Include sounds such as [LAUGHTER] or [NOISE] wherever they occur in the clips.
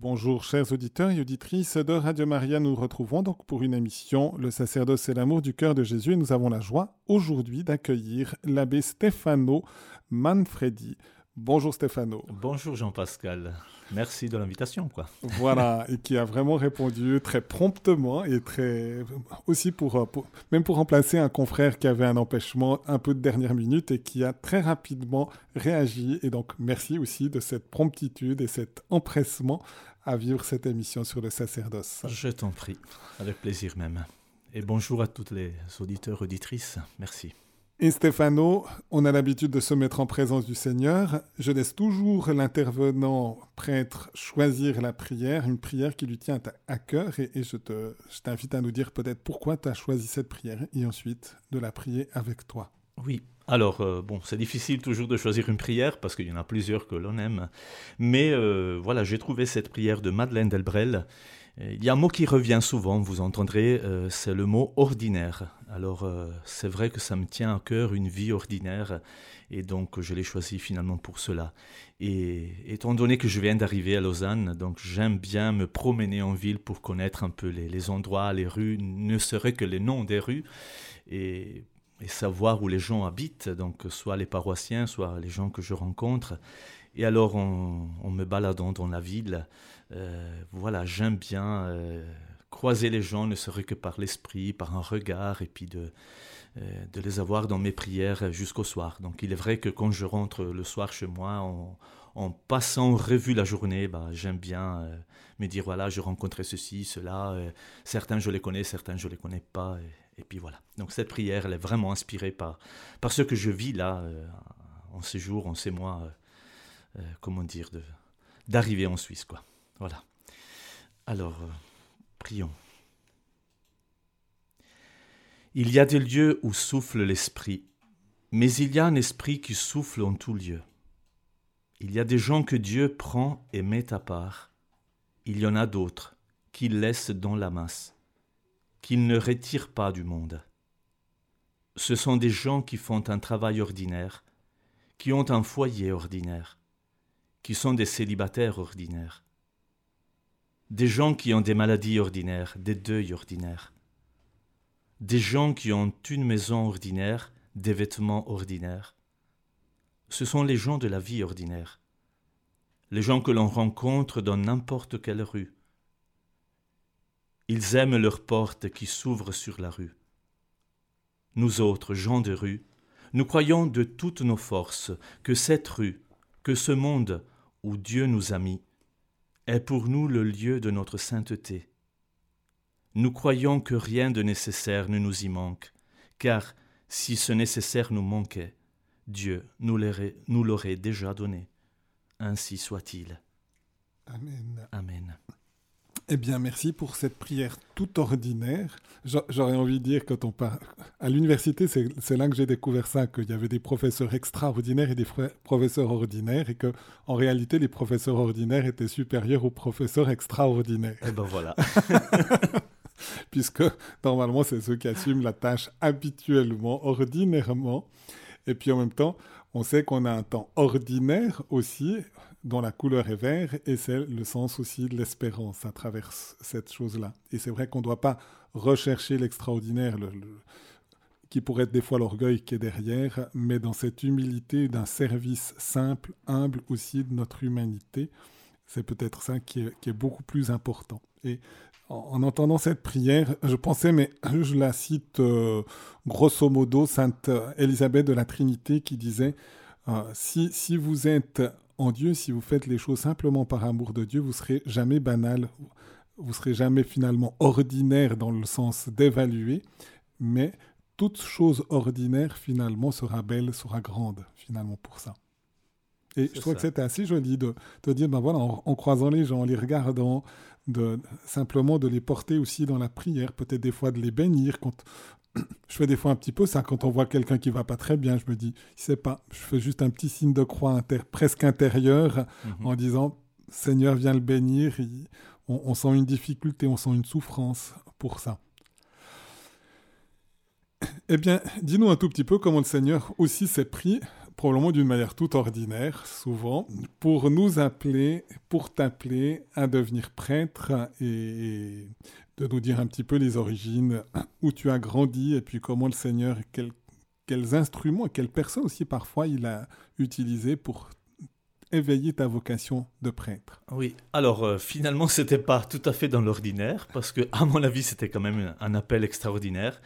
Bonjour chers auditeurs et auditrices de Radio Maria, nous retrouvons donc pour une émission Le sacerdoce et l'amour du cœur de Jésus et nous avons la joie aujourd'hui d'accueillir l'abbé Stefano Manfredi. Bonjour Stefano. Bonjour Jean-Pascal. Merci de l'invitation, quoi. Voilà, et qui a vraiment répondu très promptement et très aussi pour, même pour remplacer un confrère qui avait un empêchement un peu de dernière minute et qui a très rapidement réagi. Et donc merci aussi de cette promptitude et cet empressement à vivre cette émission sur le sacerdoce. Je t'en prie, avec plaisir même. Et bonjour à toutes les auditeurs auditrices. Merci. Et Stéphano, on a l'habitude de se mettre en présence du Seigneur. Je laisse toujours l'intervenant prêtre choisir la prière, une prière qui lui tient à cœur. Et, je, te, je t'invite à nous dire peut-être pourquoi tu as choisi cette prière et ensuite de la prier avec toi. Oui, alors, euh, bon, c'est difficile toujours de choisir une prière parce qu'il y en a plusieurs que l'on aime. Mais euh, voilà, j'ai trouvé cette prière de Madeleine Delbrel il y a un mot qui revient souvent, vous entendrez, euh, c'est le mot ordinaire. Alors euh, c'est vrai que ça me tient à cœur une vie ordinaire et donc je l'ai choisi finalement pour cela. Et étant donné que je viens d'arriver à Lausanne, donc j'aime bien me promener en ville pour connaître un peu les, endroits, les rues, ne serait que les noms des rues et, savoir où les gens habitent, donc soit les paroissiens, soit les gens que je rencontre. Et alors en, en me baladant dans la ville, voilà, j'aime bien euh, croiser les gens, ne serait que par l'esprit, par un regard, et puis de, euh, de les avoir dans mes prières jusqu'au soir. Donc il est vrai que quand je rentre le soir chez moi, en, passant revue la journée, bah, j'aime bien me dire, voilà, je rencontrais ceci, cela, certains je les connais, certains je les connais pas, et, puis voilà. Donc cette prière, elle est vraiment inspirée par, par ce que je vis là, en ces jours, en ces mois, comment dire, d'arriver en Suisse, quoi. Voilà. Alors, euh, prions. Il y a des lieux où souffle l'esprit, mais il y a un esprit qui souffle en tout lieu. Il y a des gens que Dieu prend et met à part. Il y en a d'autres qu'il laisse dans la masse, qu'il ne retire pas du monde. Ce sont des gens qui font un travail ordinaire, qui ont un foyer ordinaire, qui sont des célibataires ordinaires, des gens qui ont des maladies ordinaires, des deuils ordinaires, des gens qui ont une maison ordinaire, des vêtements ordinaires. Ce sont les gens de la vie ordinaire, les gens que l'on rencontre dans n'importe quelle rue. Ils aiment leurs portes qui s'ouvrent sur la rue. Nous autres, gens de rue, nous croyons de toutes nos forces que cette rue, que ce monde où Dieu nous a mis, est pour nous le lieu de notre sainteté. Nous croyons que rien de nécessaire ne nous y manque, car si ce nécessaire nous manquait, Dieu nous l'aurait déjà donné. Ainsi soit-il. Amen. Amen. Eh bien, merci pour cette prière tout ordinaire. J'aurais envie de dire, quand on part à l'université, c'est là que j'ai découvert ça, qu'il y avait des professeurs extraordinaires et des professeurs ordinaires, et que en réalité, les professeurs ordinaires étaient supérieurs aux professeurs extraordinaires. Et eh ben voilà. [LAUGHS] Puisque normalement, c'est ceux qui assument la tâche habituellement, ordinairement. Et puis en même temps, on sait qu'on a un temps ordinaire aussi, dont la couleur est vert, et c'est le sens aussi de l'espérance à travers cette chose-là. Et c'est vrai qu'on ne doit pas rechercher l'extraordinaire, qui pourrait être des fois l'orgueil qui est derrière, mais dans cette humilité d'un service simple, humble aussi de notre humanité, c'est peut-être ça qui est, beaucoup plus important. Et en, entendant cette prière, je pensais, mais je la cite euh, grosso modo, Sainte Élisabeth de la Trinité qui disait, euh, si, si vous êtes en Dieu, si vous faites les choses simplement par amour de Dieu, vous serez jamais banal, vous serez jamais finalement ordinaire dans le sens d'évaluer, mais toute chose ordinaire finalement sera belle, sera grande finalement pour ça. Et je trouve que c'était assez joli de, te dire, ben voilà, en, croisant les gens, en les regardant, de, simplement de les porter aussi dans la prière, peut-être des fois de les bénir. Quand, [CLEARS THROAT] je fais des fois un petit peu ça quand on voit quelqu'un qui va pas très bien. Je me dis, je sais pas, je fais juste un petit signe de croix presque intérieur mhm. en disant, Seigneur, viens le bénir. on, sent une difficulté, on sent une souffrance pour ça. Eh bien, dis-nous un tout petit peu comment le Seigneur aussi s'est pris probablement d'une manière tout ordinaire, souvent, pour nous appeler, pour t'appeler à devenir prêtre et de nous dire un petit peu les origines, où tu as grandi et puis comment le Seigneur, quels instruments et quelles personnes aussi parfois il a utilisé pour éveiller ta vocation de prêtre. Oui, alors finalement, finalement c'était pas tout à fait dans l'ordinaire parce que à mon avis c'était quand même un appel extraordinaire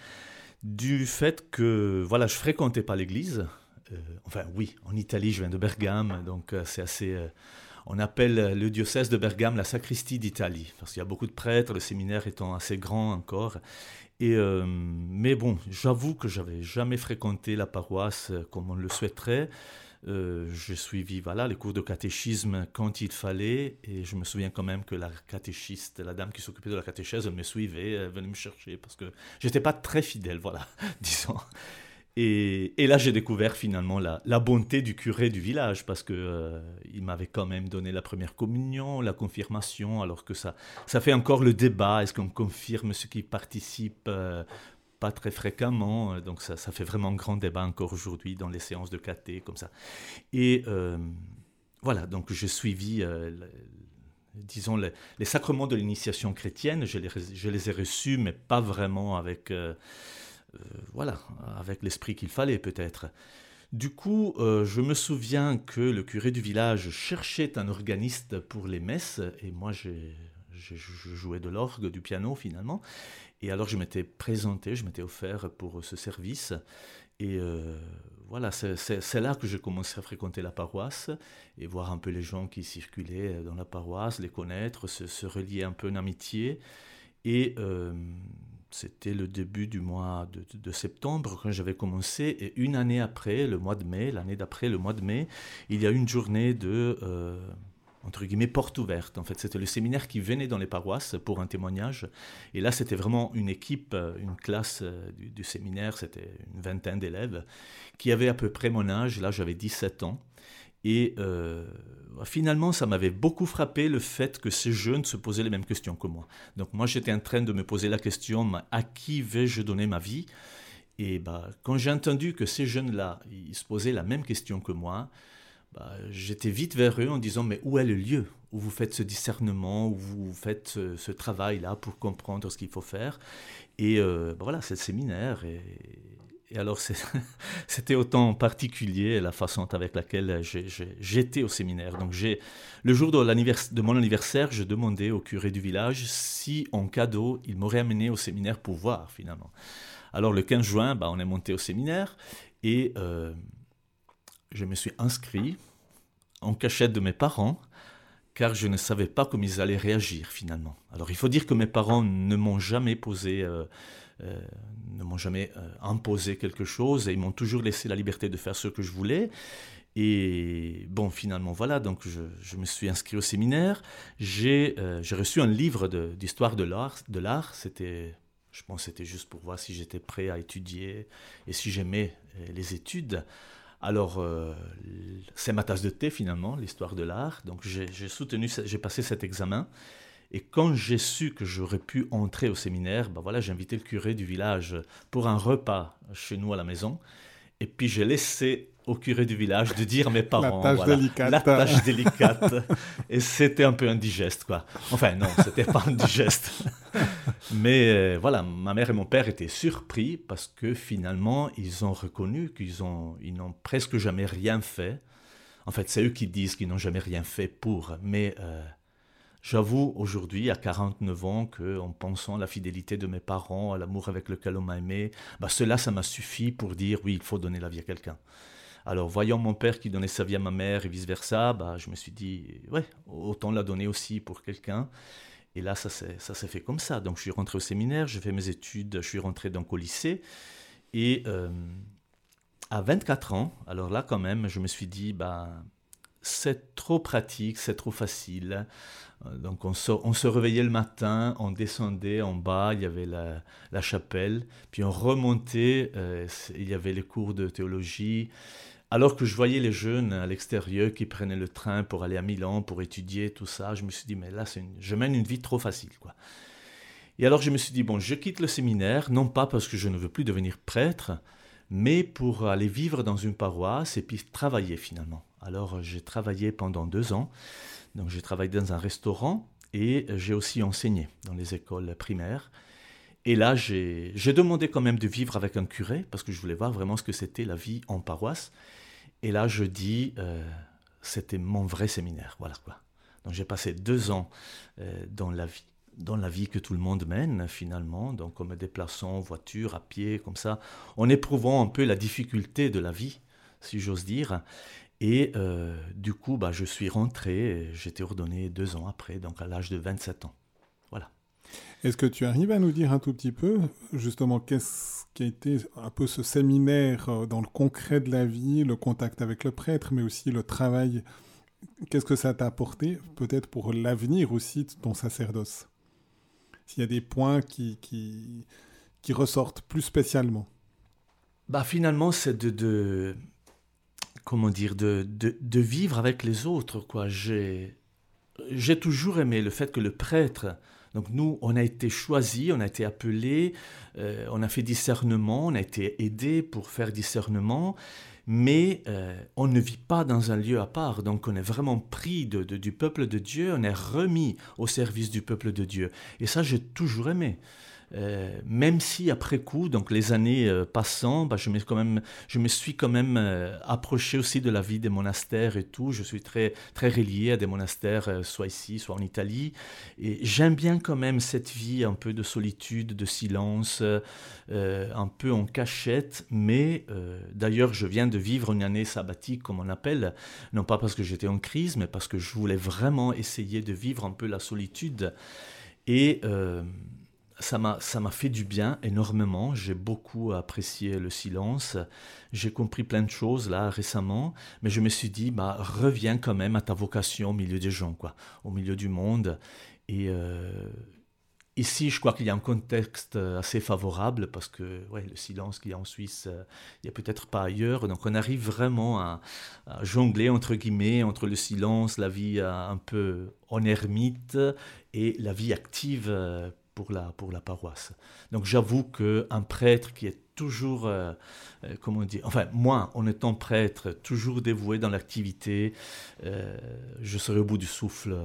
du fait que voilà je fréquentais pas l'église. Euh, enfin oui, en Italie je viens de Bergame donc euh, c'est assez euh, on appelle le diocèse de Bergame la sacristie d'Italie, parce qu'il y a beaucoup de prêtres, le séminaire étant assez grand encore. Et, mais bon, j'avoue que j'avais jamais fréquenté la paroisse comme on le souhaiterait. Je suivi voilà, les cours de catéchisme quand il fallait, et je me souviens quand même que la catéchiste, la dame qui s'occupait de la catéchèse, elle me suivait, elle venait me chercher, parce que j'étais pas très fidèle, voilà, [LAUGHS] disons. Et, là, j'ai découvert finalement la, bonté du curé du village parce que euh, il m'avait quand même donné la première communion, la confirmation, alors que ça, ça fait encore le débat. Est-ce qu'on confirme ceux qui participent euh, pas très fréquemment Donc ça, ça fait vraiment grand débat encore aujourd'hui dans les séances de caté comme ça. Et euh, voilà, donc j'ai suivi disons, les, sacrements de l'initiation chrétienne, je les, ai reçus, mais pas vraiment avec, euh, voilà, avec l'esprit qu'il fallait peut-être. Du coup, euh, je me souviens que le curé du village cherchait un organiste pour les messes, et moi je jouais de l'orgue, du piano finalement. Et alors je m'étais présenté, je m'étais offert pour ce service. Et euh, voilà, c'est, là que j'ai commencé à fréquenter la paroisse et voir un peu les gens qui circulaient dans la paroisse, les connaître, se, relier un peu en amitié. Et c'était le début du mois de, septembre quand j'avais commencé. Et une année après, le mois de mai, l'année d'après, le mois de mai, il y a une journée de, euh, entre guillemets, porte ouverte. En fait, c'était le séminaire qui venait dans les paroisses pour un témoignage. Et là, c'était vraiment une équipe, euh, une classe euh, du, séminaire, c'était une vingtaine d'élèves, qui avaient à peu près mon âge. Là, j'avais 17 ans. Et finalement, ça m'avait beaucoup frappé le fait que ces jeunes se posaient les mêmes questions que moi. Donc moi, j'étais en train de me poser la question, à qui vais-je donner ma vie? Et bah, quand j'ai entendu que ces jeunes-là, ils se posaient la même question que moi, bah, j'étais vite vers eux en disant, mais où est le lieu où vous faites ce discernement, où vous faites ce, travail-là pour comprendre ce qu'il faut faire? Et euh, bah, voilà, c'est le séminaire. Et alors, [LAUGHS] c'était autant particulier la façon avec laquelle j'étais au séminaire. Donc, le jour de, mon anniversaire, je demandais au curé du village si, en cadeau, il m'aurait amené au séminaire pour voir, finalement. Alors, le 15 juin, bah, on est monté au séminaire et euh, je me suis inscrit en cachette de mes parents car je ne savais pas comment ils allaient réagir, finalement. Alors, il faut dire que mes parents ne m'ont jamais posé... Euh, euh, ne m'ont jamais euh, imposé quelque chose et ils m'ont toujours laissé la liberté de faire ce que je voulais. Et bon, finalement, voilà, donc je, me suis inscrit au séminaire. J'ai euh, reçu un livre d'histoire de l'art. C'était, je pense, c'était juste pour voir si j'étais prêt à étudier et si j'aimais les études. Alors, c'est ma tasse de thé finalement, l'histoire de l'art. Donc, j'ai soutenu, j'ai passé cet examen. Et quand j'ai su que j'aurais pu entrer au séminaire, ben voilà, j'ai invité le curé du village pour un repas chez nous à la maison. Et puis j'ai laissé au curé du village de dire à mes parents. La tâche délicate. La tâche délicate. et c'était un peu indigeste, quoi. Enfin, non, c'était pas indigeste. Mais euh, voilà, ma mère et mon père étaient surpris parce que finalement, ils ont reconnu qu'ils ont, ils n'ont presque jamais rien fait. En fait, c'est eux qui disent qu'ils n'ont jamais rien fait pour. Mais euh, J'avoue aujourd'hui, à 49 ans, qu'en pensant à la fidélité de mes parents, à l'amour avec lequel on m'a aimé, bah cela, ça m'a suffi pour dire oui, il faut donner la vie à quelqu'un. Alors, voyant mon père qui donnait sa vie à ma mère et vice-versa, bah, je me suis dit, ouais, autant la donner aussi pour quelqu'un. Et là, ça s'est fait comme ça. Donc, je suis rentré au séminaire, j'ai fait mes études, je suis rentré donc au lycée. Et euh, à 24 ans, alors là, quand même, je me suis dit, bah, c'est trop pratique, c'est trop facile. Euh, donc on se, on se, réveillait le matin, on descendait en bas, il y avait la, la chapelle, puis on remontait, euh, il y avait les cours de théologie. Alors que je voyais les jeunes à l'extérieur qui prenaient le train pour aller à Milan, pour étudier, tout ça, je me suis dit, mais là, je mène une vie trop facile. quoi. Et alors je me suis dit, bon, je quitte le séminaire, non pas parce que je ne veux plus devenir prêtre, mais pour aller vivre dans une paroisse et puis travailler finalement. Alors j'ai travaillé pendant deux ans. Donc j'ai travaillé dans un restaurant et j'ai aussi enseigné dans les écoles primaires. Et là, j'ai demandé quand même de vivre avec un curé parce que je voulais voir vraiment ce que c'était la vie en paroisse. Et là, je dis, euh, c'était mon vrai séminaire. Voilà quoi. Donc j'ai passé deux ans euh, dans la vie dans la vie que tout le monde mène finalement, donc en me déplaçant en voiture, à pied, comme ça, en éprouvant un peu la difficulté de la vie, si j'ose dire. Et euh, du coup, bah, je suis rentré, j'étais ordonné deux ans après, donc à l'âge de 27 ans. Voilà. Est-ce que tu arrives à nous dire un tout petit peu, justement, qu'est-ce qui a été un peu ce séminaire euh, dans le concret de la vie, le contact avec le prêtre, mais aussi le travail? Qu'est-ce que ça t'a apporté, peut-être pour l'avenir aussi de ton sacerdoce? S'il y a des points qui, qui, qui ressortent plus spécialement. Bah finalement, c'est de, de, comment dire, de, de, de, vivre avec les autres. quoi. J'ai, toujours aimé le fait que le prêtre, donc nous, on a été choisis, on a été appelés, euh, on a fait discernement, on a été aidés pour faire discernement, mais euh, on ne vit pas dans un lieu à part, donc on est vraiment pris de, du peuple de Dieu, on est remis au service du peuple de Dieu. Et ça, j'ai toujours aimé. Euh, même si après coup, donc les années euh, passant, bah, je, me, suis quand même euh, approché aussi de la vie des monastères et tout. Je suis très, très relié à des monastères, soit ici, soit en Italie. Et j'aime bien quand même cette vie un peu de solitude, de silence, un peu en cachette. Mais d'ailleurs, je viens de vivre une année sabbatique, comme on appelle, non pas parce que j'étais en crise, mais parce que je voulais vraiment essayer de vivre un peu la solitude. Et ça m'a fait du bien énormément. J'ai beaucoup apprécié le silence. J'ai compris plein de choses là récemment, mais je me suis dit, bah, reviens quand même à ta vocation au milieu des gens, quoi, au milieu du monde. Et euh, ici, je crois qu'il y a un contexte assez favorable parce que ouais, le silence qu'il y a en Suisse, euh, il n'y a peut-être pas ailleurs. Donc on arrive vraiment à, jongler entre guillemets entre le silence, la vie euh, un peu en ermite et la vie active pour la, pour la paroisse. Donc j'avoue qu'un prêtre qui est toujours, euh, euh, comment dire, enfin moi, en étant prêtre, toujours dévoué dans l'activité, euh, je serai au bout du souffle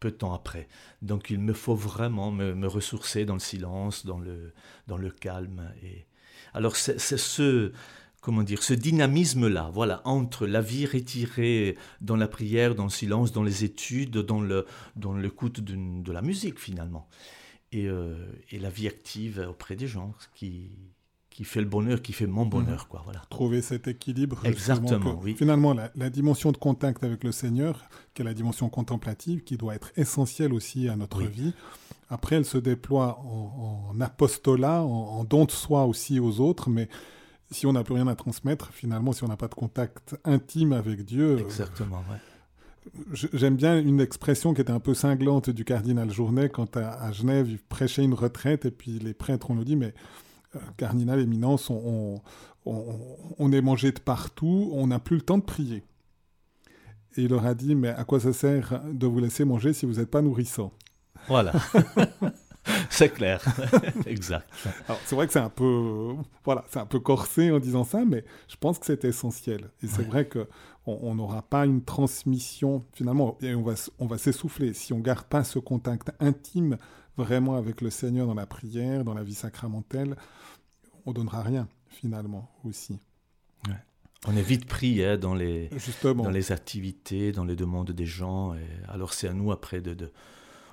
peu de temps après. Donc il me faut vraiment me, me, ressourcer dans le silence, dans le, dans le calme. Et... Alors c'est ce comment dire, ce dynamisme-là, voilà, entre la vie retirée dans la prière, dans le silence, dans les études, dans le dans l'écoute de la musique finalement, euh, et, la vie active auprès des gens, qui, qui fait le bonheur, qui fait mon bonheur. Mhm. Quoi, voilà. Trouver cet équilibre. Exactement, oui. Finalement, la, dimension de contact avec le Seigneur, qui est la dimension contemplative, qui doit être essentielle aussi à notre vie. Après, elle se déploie en, apostolat, en, en, don de soi aussi aux autres, mais si on n'a plus rien à transmettre, finalement, si on n'a pas de contact intime avec Dieu... Exactement, ouais J'aime bien une expression qui était un peu cinglante du cardinal Journet quand à, Genève il prêchait une retraite et puis les prêtres on nous dit mais euh, cardinal éminence on, on, est mangé de partout, on n'a plus le temps de prier. Et il leur a dit mais à quoi ça sert de vous laisser manger si vous n'êtes pas nourrissant? Voilà. [LAUGHS] c'est clair, [LAUGHS] exact. c'est vrai que c'est un peu, voilà, c'est un peu corsé en disant ça, mais je pense que c'est essentiel. Et c'est vrai que on n'aura pas une transmission, finalement, et on va, on va s'essouffler. Si on ne garde pas ce contact intime vraiment avec le Seigneur dans la prière, dans la vie sacramentelle, on donnera rien, finalement, aussi. On est vite pris hein, dans, les, dans les activités, dans les demandes des gens. Et alors c'est à nous après de, de,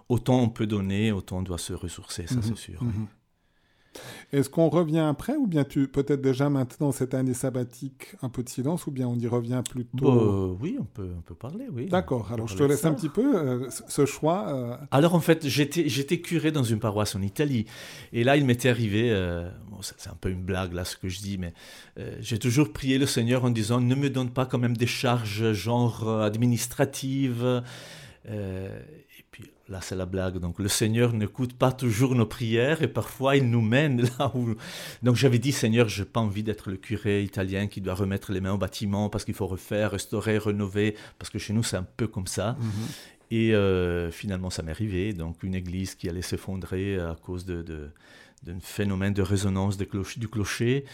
Autant on peut donner, autant on doit se ressourcer, ça mhm. c'est sûr. Mhm. Est-ce qu'on revient après ou bien tu peut-être déjà maintenant cette année sabbatique un peu de silence ou bien on y revient plus tôt bah, Oui, on peut, on peut parler, oui. D'accord, alors je te laisse un petit peu euh, ce choix. Euh. Alors en fait, j'étais curé dans une paroisse en Italie et là il m'était arrivé, euh, c'est un peu une blague là ce que je dis, mais j'ai toujours prié le Seigneur en disant ne me donne pas quand même des charges genre administratives. Là, c'est la blague. Donc, le Seigneur n'écoute pas toujours nos prières et parfois il nous mène [LAUGHS] là où. Donc, j'avais dit, Seigneur, je n'ai pas envie d'être le curé italien qui doit remettre les mains au bâtiment parce qu'il faut refaire, restaurer, rénover, parce que chez nous, c'est un peu comme ça. Mhm. Et euh, finalement, ça m'est arrivé. Donc, une église qui allait s'effondrer à cause de, d'un phénomène de résonance du clocher.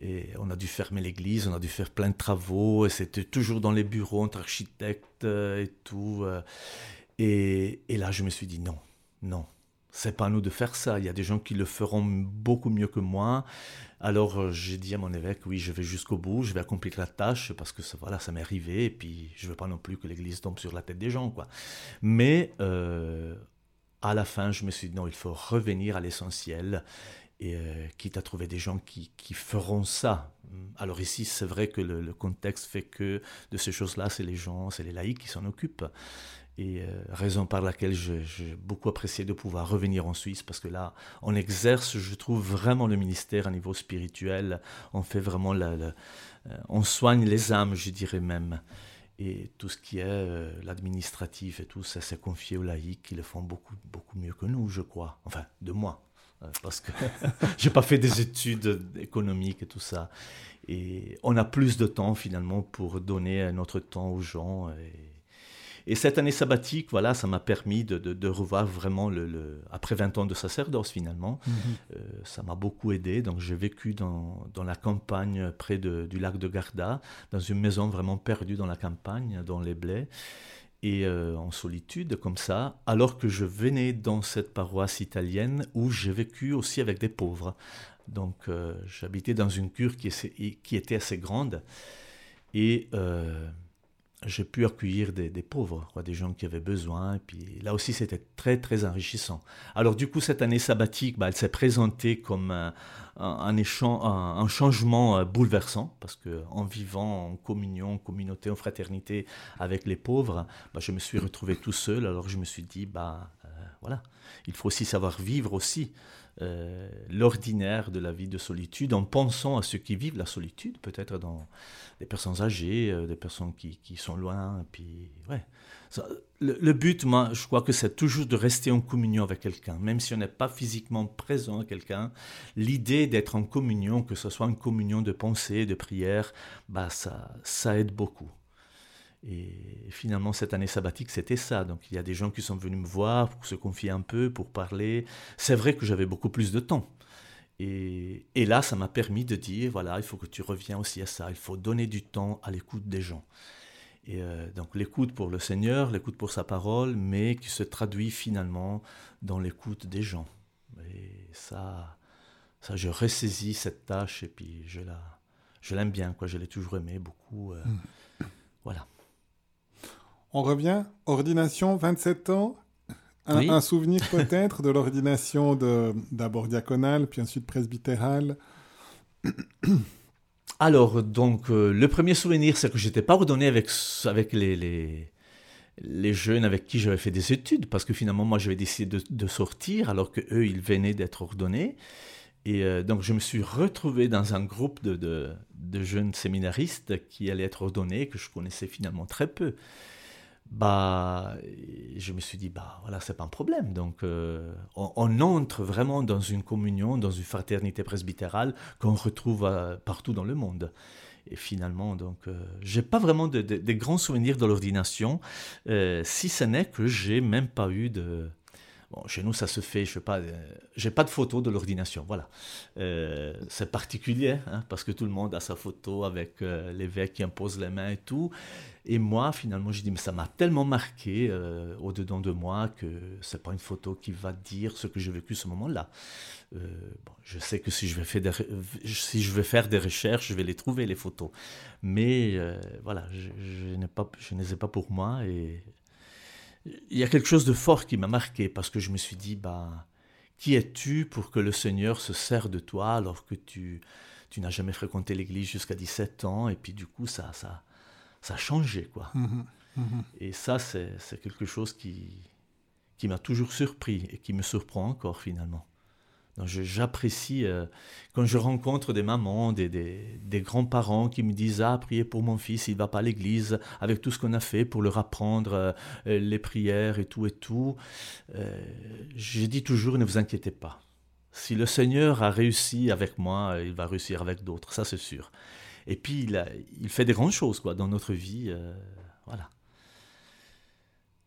Et on a dû fermer l'église, on a dû faire plein de travaux. Et c'était toujours dans les bureaux entre architectes et tout. Et, là, je me suis dit non, non, c'est pas à nous de faire ça. Il y a des gens qui le feront beaucoup mieux que moi. Alors euh, j'ai dit à mon évêque, oui, je vais jusqu'au bout, je vais accomplir la tâche parce que ça, voilà, ça m'est arrivé et puis je veux pas non plus que l'Église tombe sur la tête des gens, quoi. Mais euh, à la fin, je me suis dit non, il faut revenir à l'essentiel et euh, quitte à trouver des gens qui, qui feront ça. Alors ici, c'est vrai que le, le, contexte fait que de ces choses-là, c'est les gens, c'est les laïcs qui s'en occupent. Et euh, raison par laquelle j'ai beaucoup apprécié de pouvoir revenir en Suisse, parce que là, on exerce, je trouve, vraiment le ministère à niveau spirituel. On fait vraiment la, euh, on soigne les âmes, je dirais même. Et tout ce qui est euh, l'administratif et tout, ça s'est confié aux laïcs qui le font beaucoup, beaucoup mieux que nous, je crois. Enfin, de moi. Parce que [LAUGHS] j'ai pas fait des études économiques et tout ça. Et on a plus de temps finalement pour donner notre temps aux gens. Et cette année sabbatique, voilà, ça m'a permis de, de, revoir vraiment, le, après 20 ans de sacerdoce finalement, mhm. euh, ça m'a beaucoup aidé. Donc j'ai vécu dans, dans, la campagne près de, du lac de Garda, dans une maison vraiment perdue dans la campagne, dans les blés, et euh, en solitude comme ça, alors que je venais dans cette paroisse italienne où j'ai vécu aussi avec des pauvres. Donc euh, j'habitais dans une cure qui, qui, était assez grande. Et j'ai pu accueillir des, pauvres, des gens qui avaient besoin. Et puis là aussi, c'était très, très enrichissant. Alors du coup, cette année sabbatique, bah, elle s'est présentée comme un, un, un, changement euh, bouleversant, parce qu'en vivant en communion, en communauté, en fraternité avec les pauvres, bah, je me suis retrouvé tout seul. Alors je me suis dit, bah, euh, voilà, il faut aussi savoir vivre aussi euh, l'ordinaire de la vie de solitude en pensant à ceux qui vivent la solitude, peut-être dans des personnes âgées, euh, des personnes qui, qui, sont loin. Puis, ouais. le, but, moi, je crois que c'est toujours de rester en communion avec quelqu'un, même si on n'est pas physiquement présent avec quelqu'un. L'idée d'être en communion, que ce soit une communion de pensée, de prière, bah, ça, ça aide beaucoup. Et finalement, cette année sabbatique, c'était ça. Donc, il y a des gens qui sont venus me voir pour se confier un peu, pour parler. C'est vrai que j'avais beaucoup plus de temps. Et, et là, ça m'a permis de dire, voilà, il faut que tu reviens aussi à ça. Il faut donner du temps à l'écoute des gens. Et euh, donc, l'écoute pour le Seigneur, l'écoute pour sa parole, mais qui se traduit finalement dans l'écoute des gens. Et ça, ça, je ressaisis cette tâche et puis je la, je l'aime bien, quoi. Je l'ai toujours aimé beaucoup. Euh, mm. Voilà. On revient, ordination, 27 ans. Un, souvenir peut-être de l'ordination d'abord diaconale, puis ensuite presbytérale. [CLEARS THROAT] Alors, donc, euh, le premier souvenir, c'est que je n'étais pas ordonné avec, avec les, les, les, jeunes avec qui j'avais fait des études, parce que finalement, moi, j'avais décidé de, de, sortir, alors qu'eux, ils venaient d'être ordonnés. Et euh, donc, je me suis retrouvé dans un groupe de, de, de, jeunes séminaristes qui allaient être ordonnés, que je connaissais finalement très peu bah, je me suis dit, bah voilà, c'est pas un problème. Donc, euh, on, entre vraiment dans une communion, dans une fraternité presbytérale qu'on retrouve euh, partout dans le monde. Et finalement, donc, euh, j'ai pas vraiment de, de, grands souvenirs de l'ordination, si ce n'est que j'ai même pas eu de, Chez nous, ça se fait, je sais pas, euh, pas de photo de l'ordination, voilà. Euh, c'est particulier, hein, parce que tout le monde a sa photo avec euh, l'évêque qui impose les mains et tout. Et moi, finalement, j'ai dit, mais ça m'a tellement marqué au-dedans de moi que c'est pas une photo qui va dire ce que j'ai vécu ce moment-là. Bon, je sais que si je, vais faire des, si je vais faire des recherches, je vais les trouver, les photos. Mais voilà, je, je, n'ai pas, je ne les ai pas pour moi et il y a quelque chose de fort qui m'a marqué parce que je me suis dit, bah, qui es-tu pour que le Seigneur se sert de toi alors que tu, tu n'as jamais fréquenté l'Église jusqu'à 17 ans et puis du coup ça, ça, ça a changé quoi. Mmh mmh et ça c'est quelque chose qui, qui m'a toujours surpris et qui me surprend encore finalement. J'apprécie euh, quand je rencontre des mamans, des, grands-parents qui me disent Ah, priez pour mon fils, il va pas à l'église, avec tout ce qu'on a fait pour leur apprendre euh, les prières et tout et tout. Euh, je dis toujours Ne vous inquiétez pas. Si le Seigneur a réussi avec moi, il va réussir avec d'autres, ça c'est sûr. Et puis il, il, fait des grandes choses quoi, dans notre vie.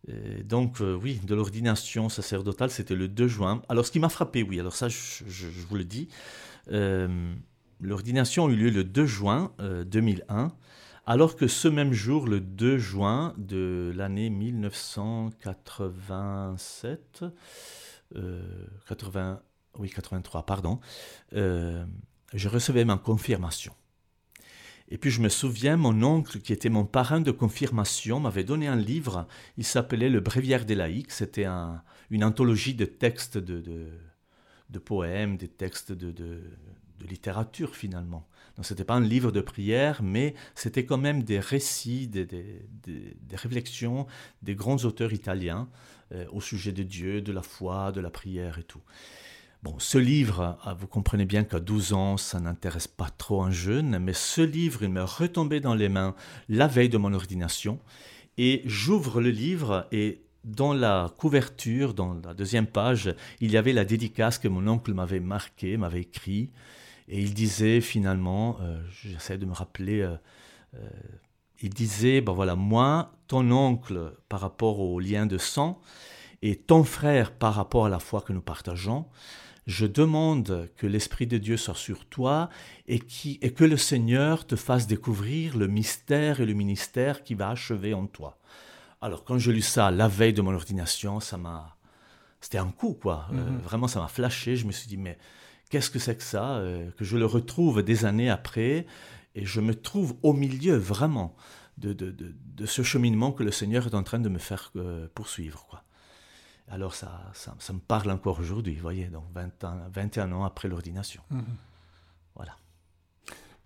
Voilà. donc, oui, de l'ordination sacerdotale, c'était le 2 juin. Alors, ce qui m'a frappé, oui, alors ça, je, vous le dis, l'ordination a eu lieu le 2 juin 2001, alors que ce même jour, le 2 juin de l'année 1987, 80, oui, 83, pardon, je recevais ma confirmation. Et puis je me souviens, mon oncle, qui était mon parrain de confirmation, m'avait donné un livre, il s'appelait Le Bréviaire des laïcs, c'était une anthologie de textes de, de, poèmes, des textes de, littérature finalement. Donc ce n'était pas un livre de prière, mais c'était quand même des récits, des, réflexions des grands auteurs italiens euh, au sujet de Dieu, de la foi, de la prière et tout. Bon, ce livre, ah, vous comprenez bien qu'à 12 ans, ça n'intéresse pas trop un jeune, mais ce livre, il m'est retombé dans les mains la veille de mon ordination, et j'ouvre le livre et dans la couverture, dans la deuxième page, il y avait la dédicace que mon oncle m'avait marquée, m'avait écrit, et il disait finalement, euh, j'essaie de me rappeler, euh, euh, il disait, ben voilà, moi, ton oncle par rapport au lien de sang, et ton frère par rapport à la foi que nous partageons, je demande que l'Esprit de Dieu soit sur toi et, qui, et que le Seigneur te fasse découvrir le mystère et le ministère qui va achever en toi. Alors quand je lu ça la veille de mon ordination, ça m'a... C'était un coup, quoi. Euh, mhm. vraiment, ça m'a flashé. Je me suis dit, mais qu'est-ce que c'est que ça euh, Que je le retrouve des années après et je me trouve au milieu, vraiment, de, de, de, ce cheminement que le Seigneur est en train de me faire euh, poursuivre, quoi. Alors ça, ça, me parle encore aujourd'hui, vous voyez, donc 20 ans, 21 ans après l'ordination. Mhm. Voilà.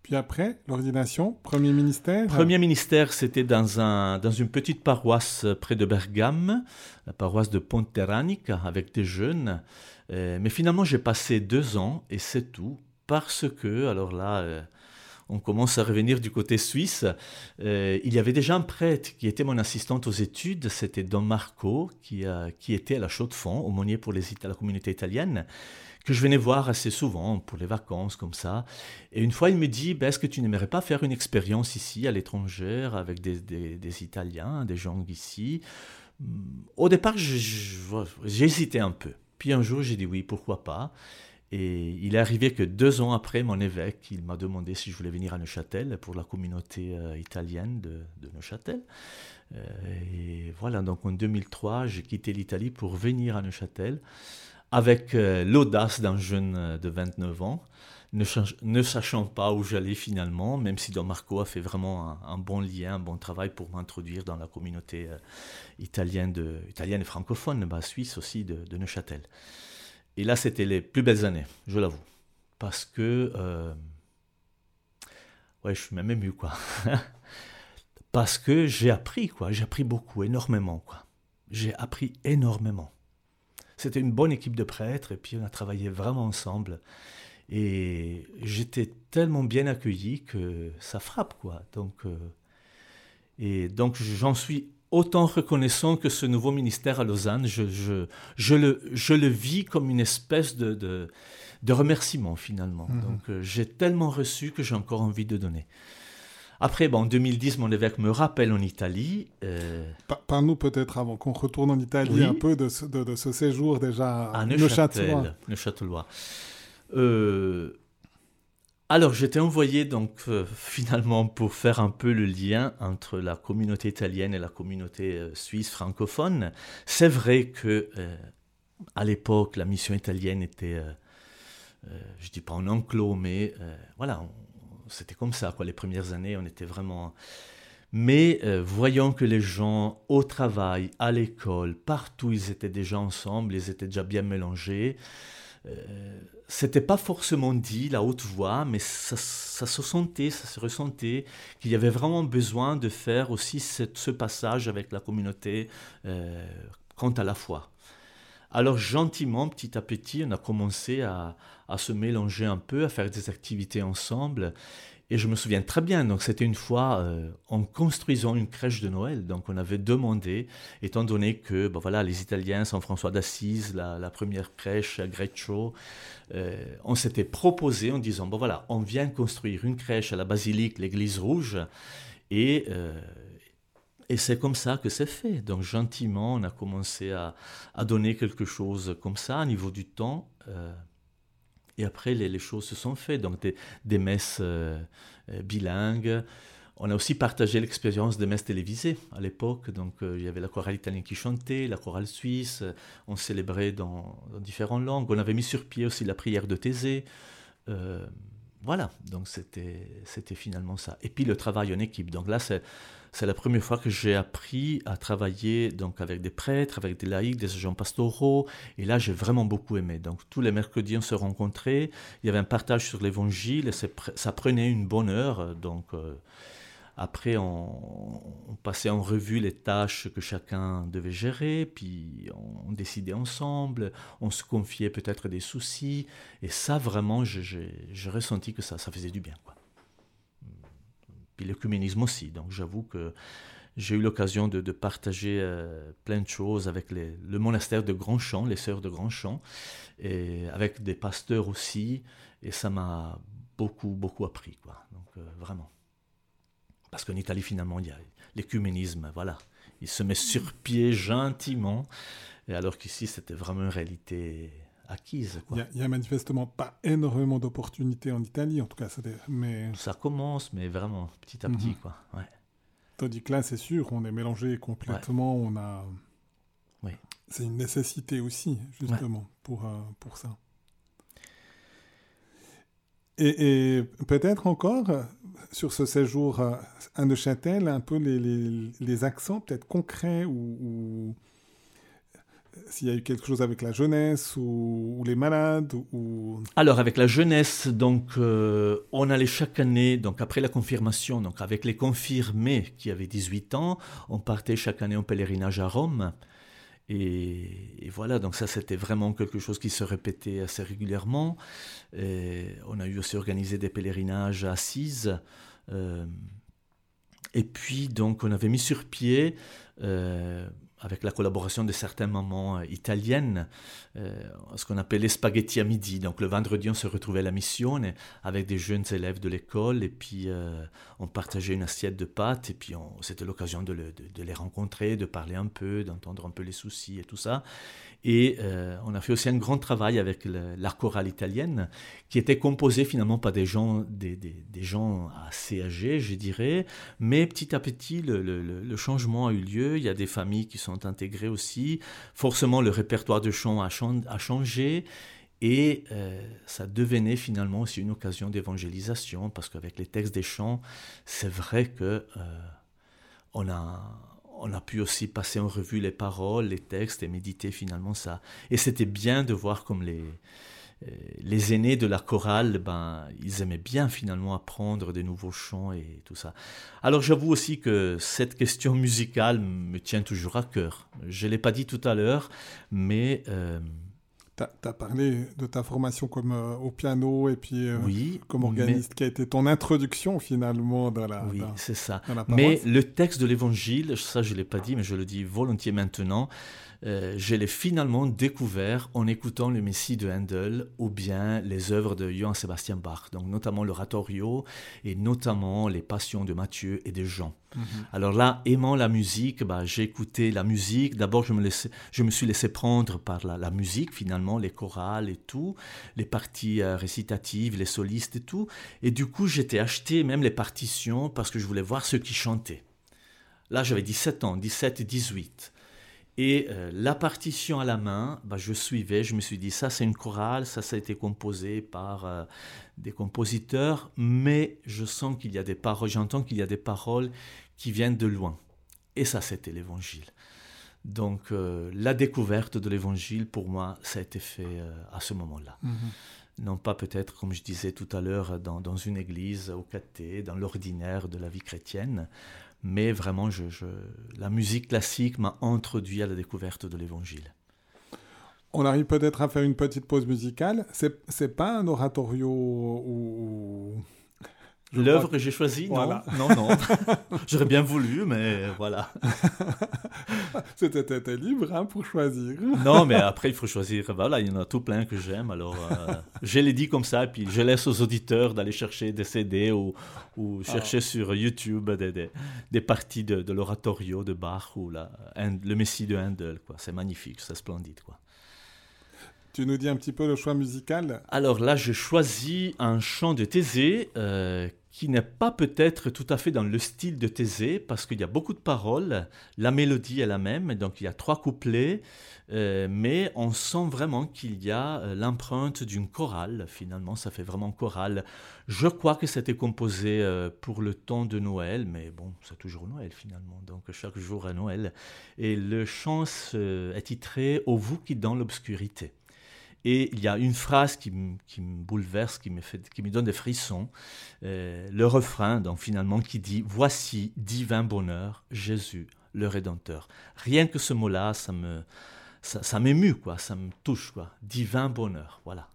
Puis après, l'ordination, premier ministère Premier ministère, c'était dans, un, dans une petite paroisse près de Bergame, la paroisse de Ponteranica, avec des jeunes. Euh, mais finalement, j'ai passé deux ans et c'est tout, parce que, alors là, euh, on commence à revenir du côté suisse. Euh, il y avait déjà un prêtre qui était mon assistante aux études, c'était Don Marco, qui, était à la Chaux-de-Fonds, aumônier pour les, la communauté italienne, que je venais voir assez souvent pour les vacances comme ça. Et une fois, il me dit, ben, est-ce que tu n'aimerais pas faire une expérience ici, à l'étranger, avec des, des, Italiens, des gens ici Au départ, j'hésitais un peu. Puis un jour, j'ai dit oui, pourquoi pas? Et il est arrivé que deux ans après, mon évêque, il m'a demandé si je voulais venir à Neuchâtel pour la communauté euh, italienne de, Neuchâtel. Euh, et voilà, donc en 2003, j'ai quitté l'Italie pour venir à Neuchâtel avec euh, l'audace d'un jeune de 29 ans, ne, sachant pas où j'allais finalement, même si Don Marco a fait vraiment un, bon lien, un bon travail pour m'introduire dans la communauté italienne, italienne et francophone, bah, suisse aussi, de Neuchâtel. Et là, c'était les plus belles années, je l'avoue. Parce que... Euh, ouais, je suis même ému, quoi. [LAUGHS] Parce que j'ai appris, quoi. J'ai appris beaucoup, énormément, quoi. J'ai appris énormément. C'était une bonne équipe de prêtres, et puis on a travaillé vraiment ensemble. Et j'étais tellement bien accueilli que ça frappe, quoi. Donc, euh, et donc j'en suis autant reconnaissant que ce nouveau ministère à Lausanne, je, je, je, le, je le vis comme une espèce de, de, de remerciement finalement. Mhm. Donc euh, j'ai tellement reçu que j'ai encore envie de donner. Après, en 2010, mon évêque me rappelle en Italie. Euh... Parle-nous peut-être, avant qu'on retourne en Italie, un peu de ce, de, ce, séjour déjà à Neuchâtel. Neuchâtelois. Euh, alors, j'étais envoyé donc euh, finalement pour faire un peu le lien entre la communauté italienne et la communauté euh, suisse francophone. C'est vrai que euh, à l'époque, la mission italienne était, je dis pas en enclos, mais voilà, c'était comme ça quoi. Les premières années, on était vraiment. Mais voyant que les gens au travail, à l'école, partout, ils étaient déjà ensemble, ils étaient déjà bien mélangés. Euh, c'était pas forcément dit la haute voix, mais ça, se sentait, ça se ressentait qu'il y avait vraiment besoin de faire aussi ce passage avec la communauté euh, quant à la foi. Alors gentiment, petit à petit, on a commencé à, à, se mélanger un peu, à faire des activités ensemble. Et je me souviens très bien, donc c'était une fois euh, en construisant une crèche de Noël. Donc on avait demandé, étant donné que ben voilà, les Italiens, Saint François d'Assise, la, première crèche à Greccio, euh, on s'était proposé en disant, bon voilà, on vient construire une crèche à la basilique, l'église rouge, et, euh, Et c'est comme ça que c'est fait. Donc gentiment, on a commencé à, donner quelque chose comme ça au niveau du temps. Et après, les, choses se sont faites. Donc des, messes euh, euh, bilingues. On a aussi partagé l'expérience des messes télévisées à l'époque. Donc il y avait la chorale italienne qui chantait, la chorale suisse. On célébrait dans, différentes langues. On avait mis sur pied aussi la prière de Thésée. voilà, donc c'était finalement ça. Et puis le travail en équipe. Donc là, c'est c'est la première fois que j'ai appris à travailler donc avec des prêtres, avec des laïcs, des agents pastoraux. Et là, j'ai vraiment beaucoup aimé. Donc tous les mercredis, on se rencontrait. Il y avait un partage sur l'évangile ça prenait une bonne heure. Donc euh, après, on, passait en revue les tâches que chacun devait gérer, puis on, décidait ensemble, on se confiait peut-être des soucis. Et ça, vraiment, j'ai ressenti que ça, ça faisait du bien. Quoi puis aussi. Donc j'avoue que j'ai eu l'occasion de, partager euh, plein de choses avec le monastère de Grandchamp, les sœurs de Grandchamp, et avec des pasteurs aussi, et ça m'a beaucoup, beaucoup appris, quoi. Donc euh, vraiment. Parce qu'en Italie, finalement, il y a l'écuménisme, voilà. Il se met sur pied gentiment, alors qu'ici, c'était vraiment une réalité acquise. Il n'y a, manifestement pas énormément d'opportunités en Italie, en tout cas. Ça, mais... ça commence, mais vraiment petit à petit. Mhm. quoi. Ouais. Tandis que là, c'est sûr, on est mélangé complètement. On a... Oui. C'est une nécessité aussi, justement, pour, euh, pour ça. Et, et peut-être encore, sur ce séjour à Neuchâtel, un peu les, les, les accents peut-être concrets ou, ou s'il y a eu quelque chose avec la jeunesse ou, les malades ou... Alors avec la jeunesse, donc euh, on allait chaque année, donc après la confirmation, donc avec les confirmés qui avaient 18 ans, on partait chaque année en pèlerinage à Rome. Et, voilà, donc ça c'était vraiment quelque chose qui se répétait assez régulièrement. Et on a eu aussi organisé des pèlerinages à Assise. Euh, et puis donc on avait mis sur pied euh, avec la collaboration de certaines mamans euh, italiennes, euh, ce qu'on appelle les spaghettis à midi. Donc le vendredi, on se retrouvait à la mission avec des jeunes élèves de l'école et puis euh, on partageait une assiette de pâtes et puis c'était l'occasion de, les rencontrer, de parler un peu, d'entendre un peu les soucis et tout ça. Et euh, on a fait aussi un grand travail avec la chorale italienne, qui était composée finalement par des gens, des, gens assez âgés, je dirais, mais petit à petit, le, changement a eu lieu. Il y a des familles qui sont intégrées aussi. Forcément, le répertoire de chants a, a changé. Et euh, ça devenait finalement aussi une occasion d'évangélisation, parce qu'avec les textes des chants, c'est vrai que euh, on a on a pu aussi passer en revue les paroles, les textes et méditer finalement ça. Et c'était bien de voir comme les, euh, les aînés de la chorale, ben, ils aimaient bien finalement apprendre des nouveaux chants et tout ça. Alors j'avoue aussi que cette question musicale me tient toujours à cœur. Je ne l'ai pas dit tout à l'heure, mais... Euh, tu as, parlé de ta formation comme euh, au piano et puis euh, oui, comme organiste, qui a été ton introduction finalement dans la. Oui, c'est ça. mais le texte de l'évangile, ça je ne l'ai pas dit, mais je le dis volontiers maintenant. Euh, je l'ai finalement découvert en écoutant le Messie de Handel ou bien les œuvres de Johann Sebastian Bach, donc notamment l'oratorio et notamment les passions de Matthieu et de Jean. Mhm. Alors là, aimant la musique, bah, j'ai écouté la musique. D'abord, je, me je me suis laissé prendre par la, musique, finalement, les chorales et tout, les parties euh, récitatives, les solistes et tout. Et du coup, j'étais acheté même les partitions parce que je voulais voir ceux qui chantaient. Là, j'avais 17 ans, 17 et 18. Et euh, la partition à la main, bah, je suivais, je me suis dit, ça c'est une chorale, ça ça a été composé par euh, des compositeurs, mais je sens qu'il y a des paroles, j'entends qu'il y a des paroles qui viennent de loin. Et ça c'était l'évangile. Donc euh, la découverte de l'évangile, pour moi, ça a été fait à ce moment-là. Mhm. Non pas peut-être, comme je disais tout à l'heure, dans, dans une église, au caté, dans l'ordinaire de la vie chrétienne, mais vraiment, la musique classique m'a introduit à la découverte de l'Évangile. On arrive peut-être à faire une petite pause musicale. C'est, c'est pas un oratorio ou L'œuvre que j'ai choisie Non, non, non. [LAUGHS] J'aurais bien voulu, mais voilà. [LAUGHS] C'était libre hein, pour choisir. [LAUGHS] non, mais après, il faut choisir. Voilà, il y en a tout plein que j'aime. Alors, euh, je les dis comme ça, et puis je laisse aux auditeurs d'aller chercher des CD ou, ou ah. chercher sur YouTube des, des, parties de, de l'oratorio de Bach ou la, le Messie de Handel. C'est magnifique, c'est splendide. Quoi. Tu nous dis un petit peu le choix musical? Alors là, je choisis un chant de Thésée euh, qui n'est pas peut-être tout à fait dans le style de Thésée, parce qu'il y a beaucoup de paroles, la mélodie est la même, donc il y a trois couplets, euh, mais on sent vraiment qu'il y a euh, l'empreinte d'une chorale, finalement, ça fait vraiment chorale. Je crois que c'était composé pour le temps de Noël, mais bon, c'est toujours Noël finalement, donc chaque jour est Noël. Et le chant est titré Au vous qui dans l'obscurité. Et il y a une phrase qui, me bouleverse, qui me, fait, qui me donne des frissons. Euh, le refrain, donc finalement, qui dit Voici divin bonheur, Jésus, le Rédempteur. Rien que ce mot-là, ça me, ça, quoi, ça me touche, quoi. Divin bonheur, voilà.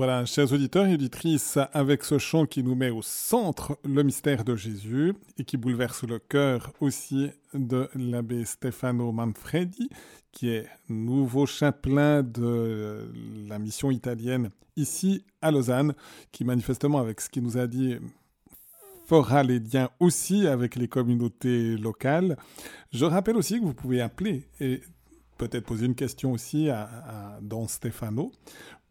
Voilà, chers auditeurs et auditrices, avec ce chant qui nous met au centre le mystère de Jésus et qui bouleverse le cœur aussi de l'abbé Stefano Manfredi, qui est nouveau chapelain de la mission italienne ici à Lausanne, qui manifestement, avec ce qu'il nous a dit, fera les liens aussi avec les communautés locales. Je rappelle aussi que vous pouvez appeler et peut-être poser une question aussi à, à Don Stefano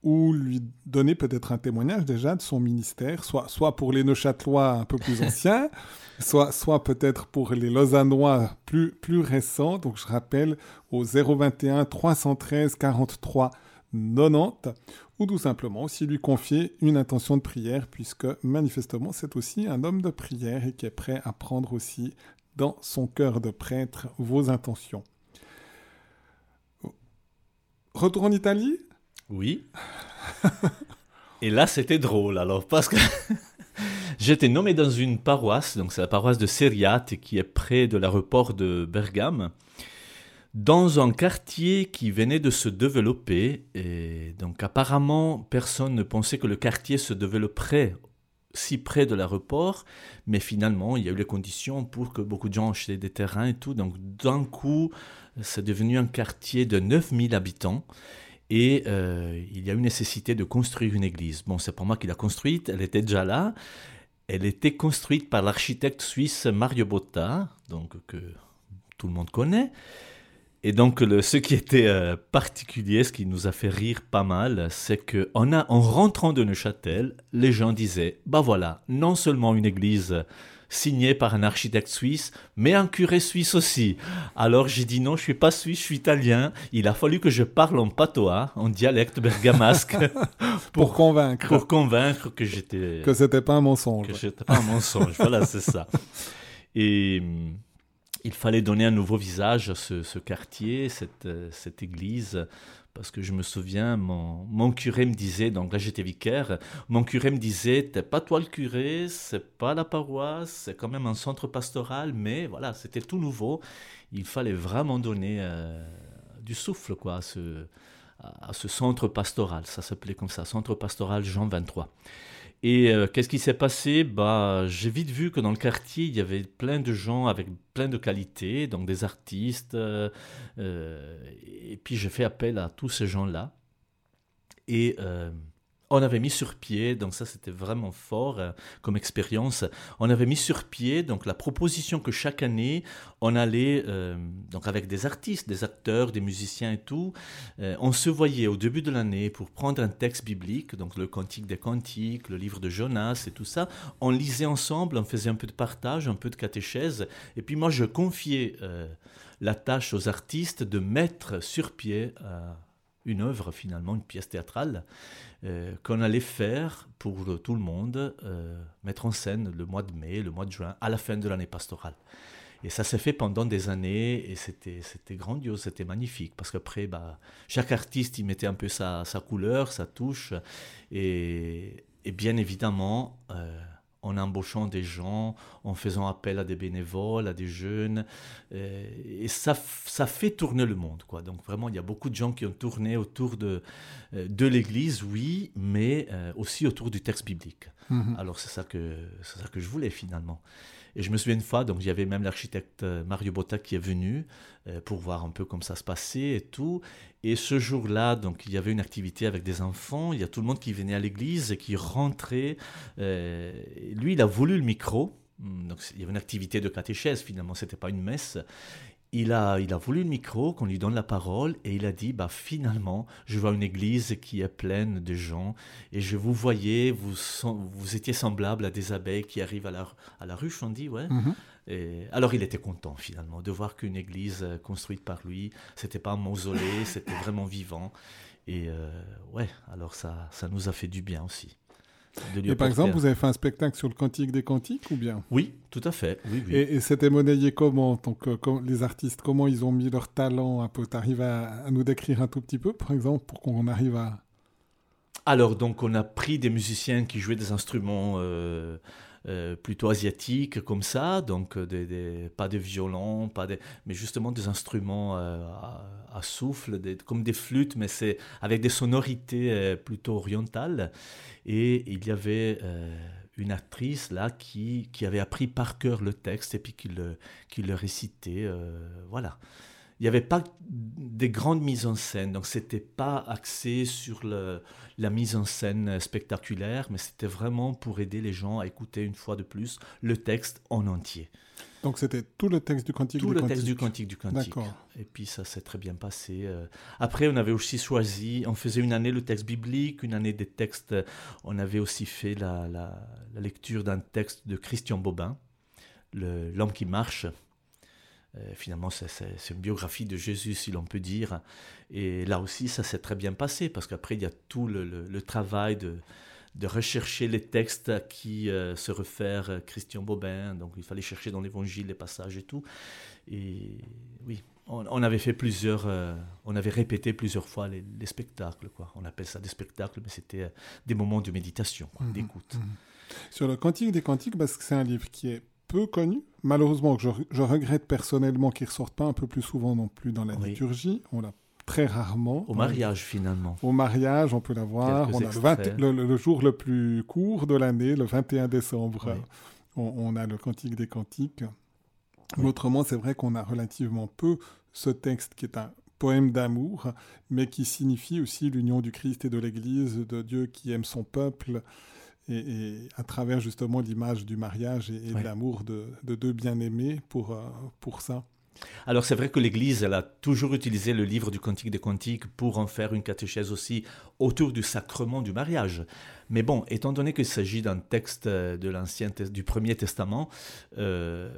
ou lui donner peut-être un témoignage déjà de son ministère, soit, soit pour les Neuchâtelois un peu plus anciens, [LAUGHS] soit, soit peut-être pour les Lausannois plus, plus récents. Donc je rappelle au 021 313 43 90, ou tout simplement aussi lui confier une intention de prière, puisque manifestement c'est aussi un homme de prière et qui est prêt à prendre aussi dans son cœur de prêtre vos intentions. Retour en Italie? Oui. [LAUGHS] Et là, c'était drôle, alors, parce que [LAUGHS] j'étais nommé dans une paroisse, donc c'est la paroisse de Seriate, qui est près de l'aéroport de Bergame, dans un quartier qui venait de se développer. Et donc, apparemment, personne ne pensait que le quartier se développerait si près de l'aéroport, mais finalement, il y a eu les conditions pour que beaucoup de gens achetaient des terrains et tout. Donc, d'un coup, c'est devenu un quartier de 9000 habitants. Et euh, il y a eu nécessité de construire une église. Bon, c'est pas moi qui l'ai construite, elle était déjà là. Elle était construite par l'architecte suisse Mario Botta, donc que tout le monde connaît. Et donc, ce qui était euh, particulier, ce qui nous a fait rire pas mal, c'est que en, en rentrant de Neuchâtel, les gens disaient Bah voilà, non seulement une église signée par un architecte suisse, mais un curé suisse aussi. Alors j'ai dit non, je suis pas suisse, je suis italien. Il a fallu que je parle en patois, en dialecte bergamasque, [LAUGHS] pour, convaincre, pour convaincre que j'étais que c'était pas un mensonge. Que j'étais pas un mensonge. voilà, [LAUGHS] c'est ça. Et il fallait donner un nouveau visage à ce, quartier, cette, euh, cette, église, parce que je me souviens, mon, mon curé me disait, donc là j'étais vicaire, mon curé me disait, t'es pas toi le curé, c'est pas la paroisse, c'est quand même un centre pastoral, mais voilà, c'était tout nouveau. Il fallait vraiment donner euh, du souffle quoi, à ce, à ce centre pastoral, ça s'appelait comme ça, centre pastoral Jean 23. Et euh, qu'est-ce qui s'est passé? Bah, J'ai vite vu que dans le quartier, il y avait plein de gens avec plein de qualités, donc des artistes. Euh, euh, et puis j'ai fait appel à tous ces gens-là. Et on avait mis sur pied, donc ça c'était vraiment fort euh, comme expérience, on avait mis sur pied donc la proposition que chaque année on allait, euh, donc avec des artistes, des acteurs, des musiciens et tout, euh, on se voyait au début de l'année pour prendre un texte biblique, donc le Cantique des Cantiques, le livre de Jonas et tout ça, on lisait ensemble, on faisait un peu de partage, un peu de catéchèse, et puis moi je confiais la tâche aux artistes de mettre sur pied une œuvre finalement, une pièce théâtrale. Euh, qu'on allait faire pour tout le monde, euh, mettre en scène le mois de mai, le mois de juin, à la fin de l'année pastorale. Et ça s'est fait pendant des années et c'était, grandiose, c'était magnifique parce qu'après, bah, chaque artiste y mettait un peu sa, sa couleur, sa touche. Et, et bien évidemment, euh, en embauchant des gens, en faisant appel à des bénévoles, à des jeunes. Euh, et ça, ça fait tourner le monde. Quoi. Donc vraiment, il y a beaucoup de gens qui ont tourné autour de, euh, de l'Église, oui, mais euh, aussi autour du texte biblique. Mhm. Alors c'est ça, que, ça que je voulais finalement. Et je me souviens une fois, donc il y avait même l'architecte Mario Botta qui est venu pour voir un peu comment ça se passait et tout. Et ce jour-là, donc, il y avait une activité avec des enfants. Il y a tout le monde qui venait à l'église et qui rentrait. Euh, lui, il a voulu le micro. Hmm, donc, il y avait une activité de catéchèse, finalement, ce n'était pas une messe. Il a, il a voulu le micro, qu'on lui donne la parole, et il a dit, bah, finalement, je vois une église qui est pleine de gens, et je vous voyais, vous, vous étiez semblable à des abeilles qui arrivent à la, à la ruche, on dit, ouais. Mm-hmm alors il était content finalement de voir qu'une église euh, construite par lui, c'était pas un mausolée, c'était vraiment vivant. Et euh, ouais, alors ça, ça nous a fait du bien aussi. Et par exemple, vous avez fait un spectacle sur le Cantique des Cantiques ou bien? Oui, tout à fait. Et, c'était monnayé comment? Donc, euh, les artistes, comment ils ont mis leur talent un peu Tu arrives à, nous décrire un tout petit peu, par exemple, pour qu'on arrive à... Alors, donc, on a pris des musiciens qui jouaient des instruments euh, plutôt asiatiques comme ça, donc euh, des, pas de violons, pas mais justement des instruments euh, à, souffle, comme des flûtes, mais c'est avec des sonorités plutôt orientales. Et il y avait une actrice là qui, qui avait appris par cœur le texte et puis qui le, qui le récitait. voilà il n'y avait pas des grandes mises en scène, donc c'était pas axé sur le, la mise en scène spectaculaire, mais c'était vraiment pour aider les gens à écouter une fois de plus le texte en entier. Donc c'était tout le texte du cantique tout le texte du cantique du cantique. Et puis ça s'est très bien passé. Euh. Après, on avait aussi choisi, on faisait une année le texte biblique, une année des textes. On avait aussi fait la, la, la lecture d'un texte de Christian Bobin, L'homme qui marche. Euh, finalement, c'est une biographie de Jésus, si l'on peut dire. Et là aussi, ça s'est très bien passé, parce qu'après, il y a tout le, travail de, de, rechercher les textes à qui euh, se réfère euh, Christian Bobin. Donc, il fallait chercher dans l'Évangile les passages et tout. Et oui, on, avait fait plusieurs, on avait répété plusieurs fois les, spectacles. Quoi. On appelle ça des spectacles, mais c'était des moments de méditation, mmh d'écoute. Mmh Sur le Cantique des Cantiques, parce que c'est un livre qui est peu connu. Malheureusement, je, je regrette personnellement qu'il ne ressorte pas un peu plus souvent non plus dans la liturgie. On l'a très rarement. Au mariage, finalement. Au mariage, on peut l'avoir. On a le, jour le plus court de l'année, le 21 décembre, on, a le Cantique des Cantiques. autrement, c'est vrai qu'on a relativement peu ce texte qui est un poème d'amour, mais qui signifie aussi l'union du Christ et de l'Église, de Dieu qui aime son peuple, et, à travers justement l'image du mariage et, de l'amour de, deux bien-aimés pour, euh, pour ça. Alors c'est vrai que l'Église, elle a toujours utilisé le livre du Cantique des Cantiques pour en faire une catéchèse aussi autour du sacrement du mariage. Mais bon, étant donné qu'il s'agit d'un texte euh, de l'ancien du Premier Testament, euh,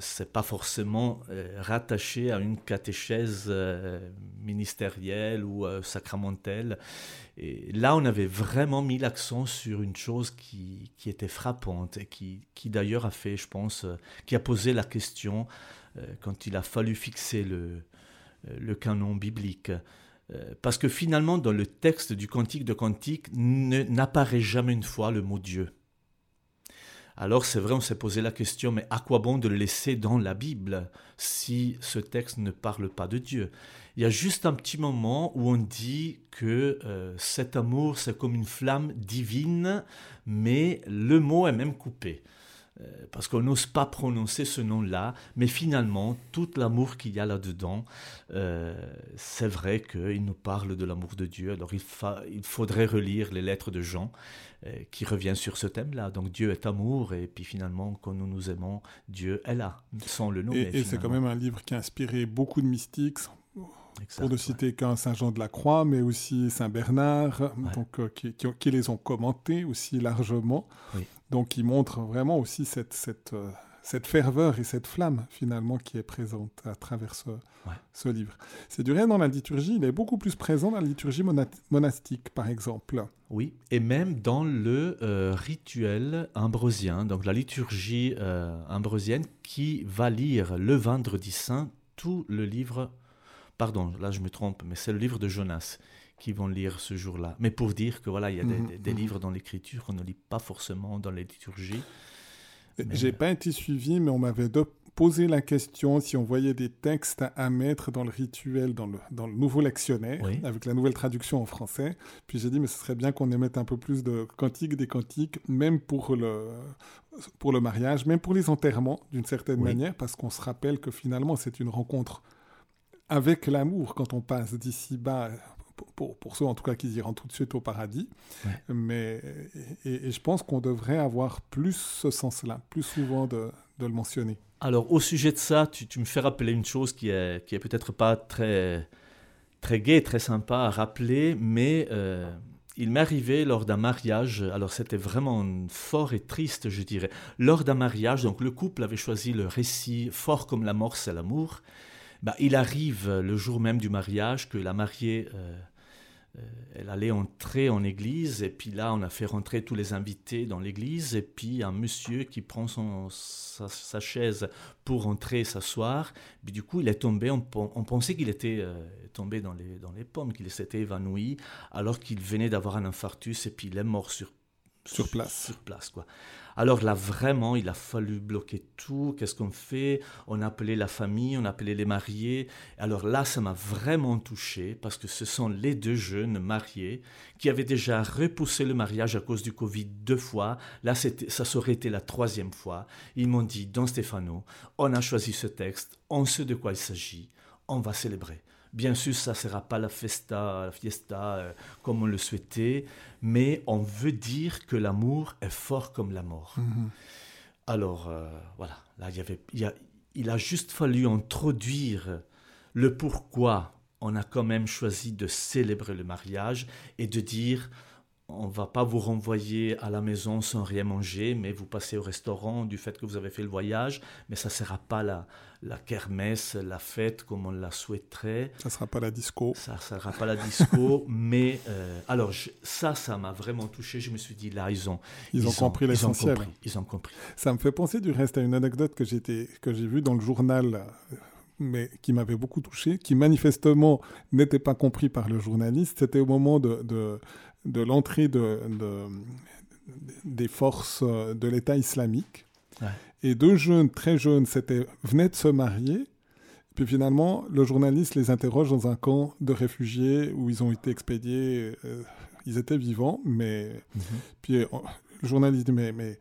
c'est pas forcément euh, rattaché à une catéchèse euh, ministérielle ou sacramentelle. Et là, on avait vraiment mis l'accent sur une chose qui, qui était frappante et qui, qui d'ailleurs a fait, je pense, qui a posé la question quand il a fallu fixer le, le canon biblique. Euh, parce que finalement, dans le texte du Cantique de Cantique, n'apparaît jamais une fois le mot Dieu. Alors c'est vrai, on s'est posé la question, mais à quoi bon de le laisser dans la Bible si ce texte ne parle pas de Dieu? Il y a juste un petit moment où on dit que euh, cet amour, c'est comme une flamme divine, mais le mot est même coupé. Euh, parce qu'on n'ose pas prononcer ce nom-là, mais finalement, tout l'amour qu'il y a là-dedans, euh, c'est vrai qu'il nous parle de l'amour de Dieu. Alors il, il, faudrait relire les lettres de Jean euh, qui revient sur ce thème-là. Donc Dieu est amour, et puis finalement, quand nous nous aimons, Dieu est là, sans le nommer. Et, c'est quand même un livre qui a inspiré beaucoup de mystiques. pour ne citer qu'un Saint Jean de la Croix, mais aussi Saint Bernard, donc, qui, qui, qui, les ont commentés aussi largement. Oui. Donc il montre vraiment aussi cette, cette, euh, cette, ferveur et cette flamme finalement qui est présente à travers ce, ce livre. C'est du rien dans la liturgie, il est beaucoup plus présent dans la liturgie monastique par exemple. Oui, et même dans le euh, rituel ambrosien, donc la liturgie euh, ambrosienne qui va lire le vendredi saint tout le livre, pardon, là je me trompe, mais c'est le livre de Jonas qui vont lire ce jour-là. Mais pour dire que voilà, il y a des, mhm, mhm. livres dans l'écriture qu'on ne lit pas forcément dans les liturgies. J'ai pas été suivi, mais on m'avait posé la question si on voyait des textes à mettre dans le rituel, dans le, dans le nouveau lectionnaire, avec la nouvelle traduction en français. Puis j'ai dit, mais ce serait bien qu'on émette un peu plus de cantiques, des cantiques, même pour le, pour le mariage, même pour les enterrements, d'une certaine manière, parce qu'on se rappelle que finalement, c'est une rencontre avec l'amour quand on passe d'ici bas pour, pour, ceux en tout cas qui iront tout de suite au paradis. Mais, et, je pense qu'on devrait avoir plus ce sens-là, plus souvent de, de, le mentionner. Alors au sujet de ça, tu, tu me fais rappeler une chose qui est, qui est peut-être pas très, très gai, très sympa à rappeler, mais euh, il m'est arrivé lors d'un mariage, alors c'était vraiment fort et triste, je dirais. Lors d'un mariage, donc le couple avait choisi le récit Fort comme la mort, c'est l'amour. Bah, il arrive le jour même du mariage que la mariée euh, euh, elle allait entrer en église, et puis là, on a fait rentrer tous les invités dans l'église, et puis un monsieur qui prend son, sa, chaise pour entrer s'asseoir, puis du coup, il est tombé, on, pensait qu'il était euh, tombé dans les, dans les pommes, qu'il s'était évanoui, alors qu'il venait d'avoir un infarctus, et puis il est mort sur sur place. Sur place, quoi. Alors là, vraiment, il a fallu bloquer tout. Qu'est-ce qu'on fait? On a appelé la famille, on a appelé les mariés. Alors là, ça m'a vraiment touché parce que ce sont les deux jeunes mariés qui avaient déjà repoussé le mariage à cause du Covid deux fois. Là, ça aurait été la troisième fois. Ils m'ont dit, Don Stefano, on a choisi ce texte, on sait de quoi il s'agit, on va célébrer. Bien sûr, ça ne sera pas la festa, la fiesta euh, comme on le souhaitait, mais on veut dire que l'amour est fort comme la mort. Mhm. Alors, euh, voilà, là, il, y avait, il, a, il a juste fallu introduire le pourquoi on a quand même choisi de célébrer le mariage et de dire on va pas vous renvoyer à la maison sans rien manger, mais vous passez au restaurant du fait que vous avez fait le voyage, mais ça ne sera pas la, la kermesse, la fête comme on la souhaiterait. Ça ne sera pas la disco. Ça ne sera pas la disco, [LAUGHS] mais euh, alors ça, ça m'a vraiment touché. Je me suis dit, là, ils ont, ils, ont compris l'essentiel. Ils, ont compris. Ça me fait penser du reste à une anecdote que j'ai vue dans le journal mais qui m'avait beaucoup touché, qui manifestement n'était pas compris par le journaliste. C'était au moment de, de, de l'entrée de, des forces de l'État islamique. Et deux jeunes, très jeunes, venaient de se marier. Puis finalement, le journaliste les interroge dans un camp de réfugiés où ils ont été expédiés. Euh, ils étaient vivants, mais. Mhm. Puis euh, le journaliste dit mais, mais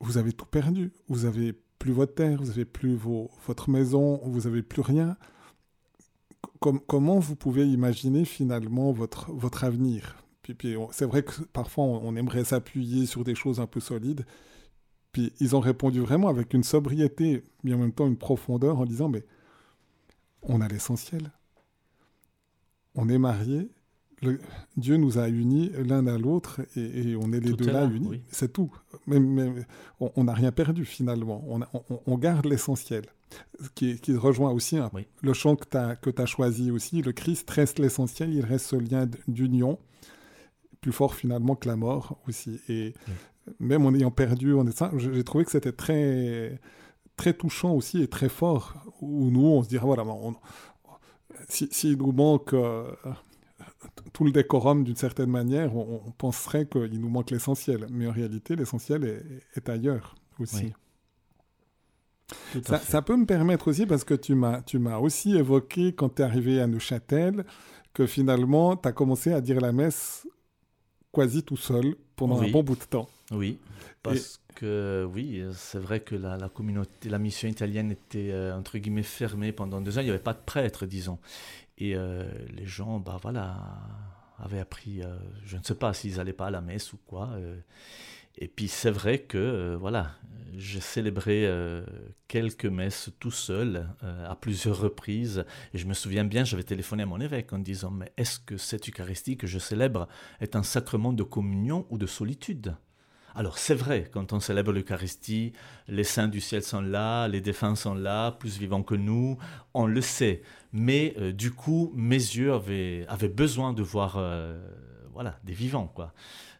vous avez tout perdu. Vous avez plus votre terre, vous avez plus vos, votre maison, vous avez plus rien. comment vous pouvez imaginer finalement votre, votre avenir? Puis, puis c'est vrai que parfois on aimerait s'appuyer sur des choses un peu solides, puis ils ont répondu vraiment avec une sobriété, mais en même temps une profondeur en disant, mais on a l'essentiel. On est mariés, Dieu nous a unis l'un à l'autre et, on est les deux là, unis. C'est tout. Mais, on n'a rien perdu finalement. On, garde l'essentiel. Qui, qui, rejoint aussi le chant que tu as, choisi aussi. Le Christ reste l'essentiel, il reste ce lien d'union, plus fort finalement que la mort aussi. Et même en ayant perdu, on est j'ai trouvé que c'était très, très touchant aussi et très fort. Où nous, on se dirait, voilà, s'il si, nous manque euh, tout le décorum d'une certaine manière, on, penserait qu'il nous manque l'essentiel. Mais en réalité, l'essentiel est, ailleurs aussi. Ça, ça, peut me permettre aussi, parce que tu m'as, tu m'as aussi évoqué quand tu es arrivé à Neuchâtel, que finalement, tu as commencé à dire la messe quasi tout seul pendant un bon bout de temps. Oui, parce que oui, c'est vrai que la, la, communauté, la mission italienne était euh, entre guillemets fermée pendant deux ans. Il n'y avait pas de prêtre, disons. Et euh, les gens, bah voilà, avaient appris, euh, je ne sais pas s'ils n'allaient pas à la messe ou quoi. et puis c'est vrai que voilà, j'ai célébré quelques messes tout seul à plusieurs reprises. Et je me souviens bien, j'avais téléphoné à mon évêque en disant Mais est-ce que cette Eucharistie que je célèbre est un sacrement de communion ou de solitude? Alors c'est vrai, quand on célèbre l'Eucharistie, les saints du ciel sont là, les défunts sont là, plus vivants que nous, on le sait. Mais euh, du coup, mes yeux avaient, besoin de voir euh, voilà, des vivants. quoi.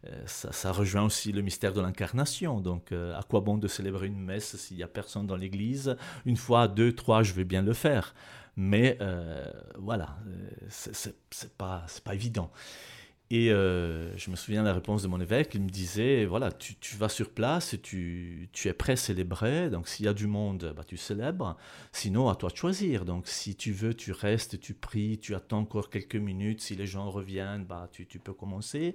Euh, ça, rejoint aussi le mystère de l'incarnation. Donc, à quoi bon de célébrer une messe s'il n'y a personne dans l'église? Une fois, deux, trois, je vais bien le faire. Mais voilà, c'est pas, pas évident. Et euh, je me souviens de la réponse de mon évêque, il me disait, voilà, tu, vas sur place et tu, es prêt à célébrer, donc s'il y a du monde, bah, tu célèbres, sinon à toi de choisir. Donc si tu veux, tu restes, tu pries, tu attends encore quelques minutes, si les gens reviennent, bah, tu, peux commencer.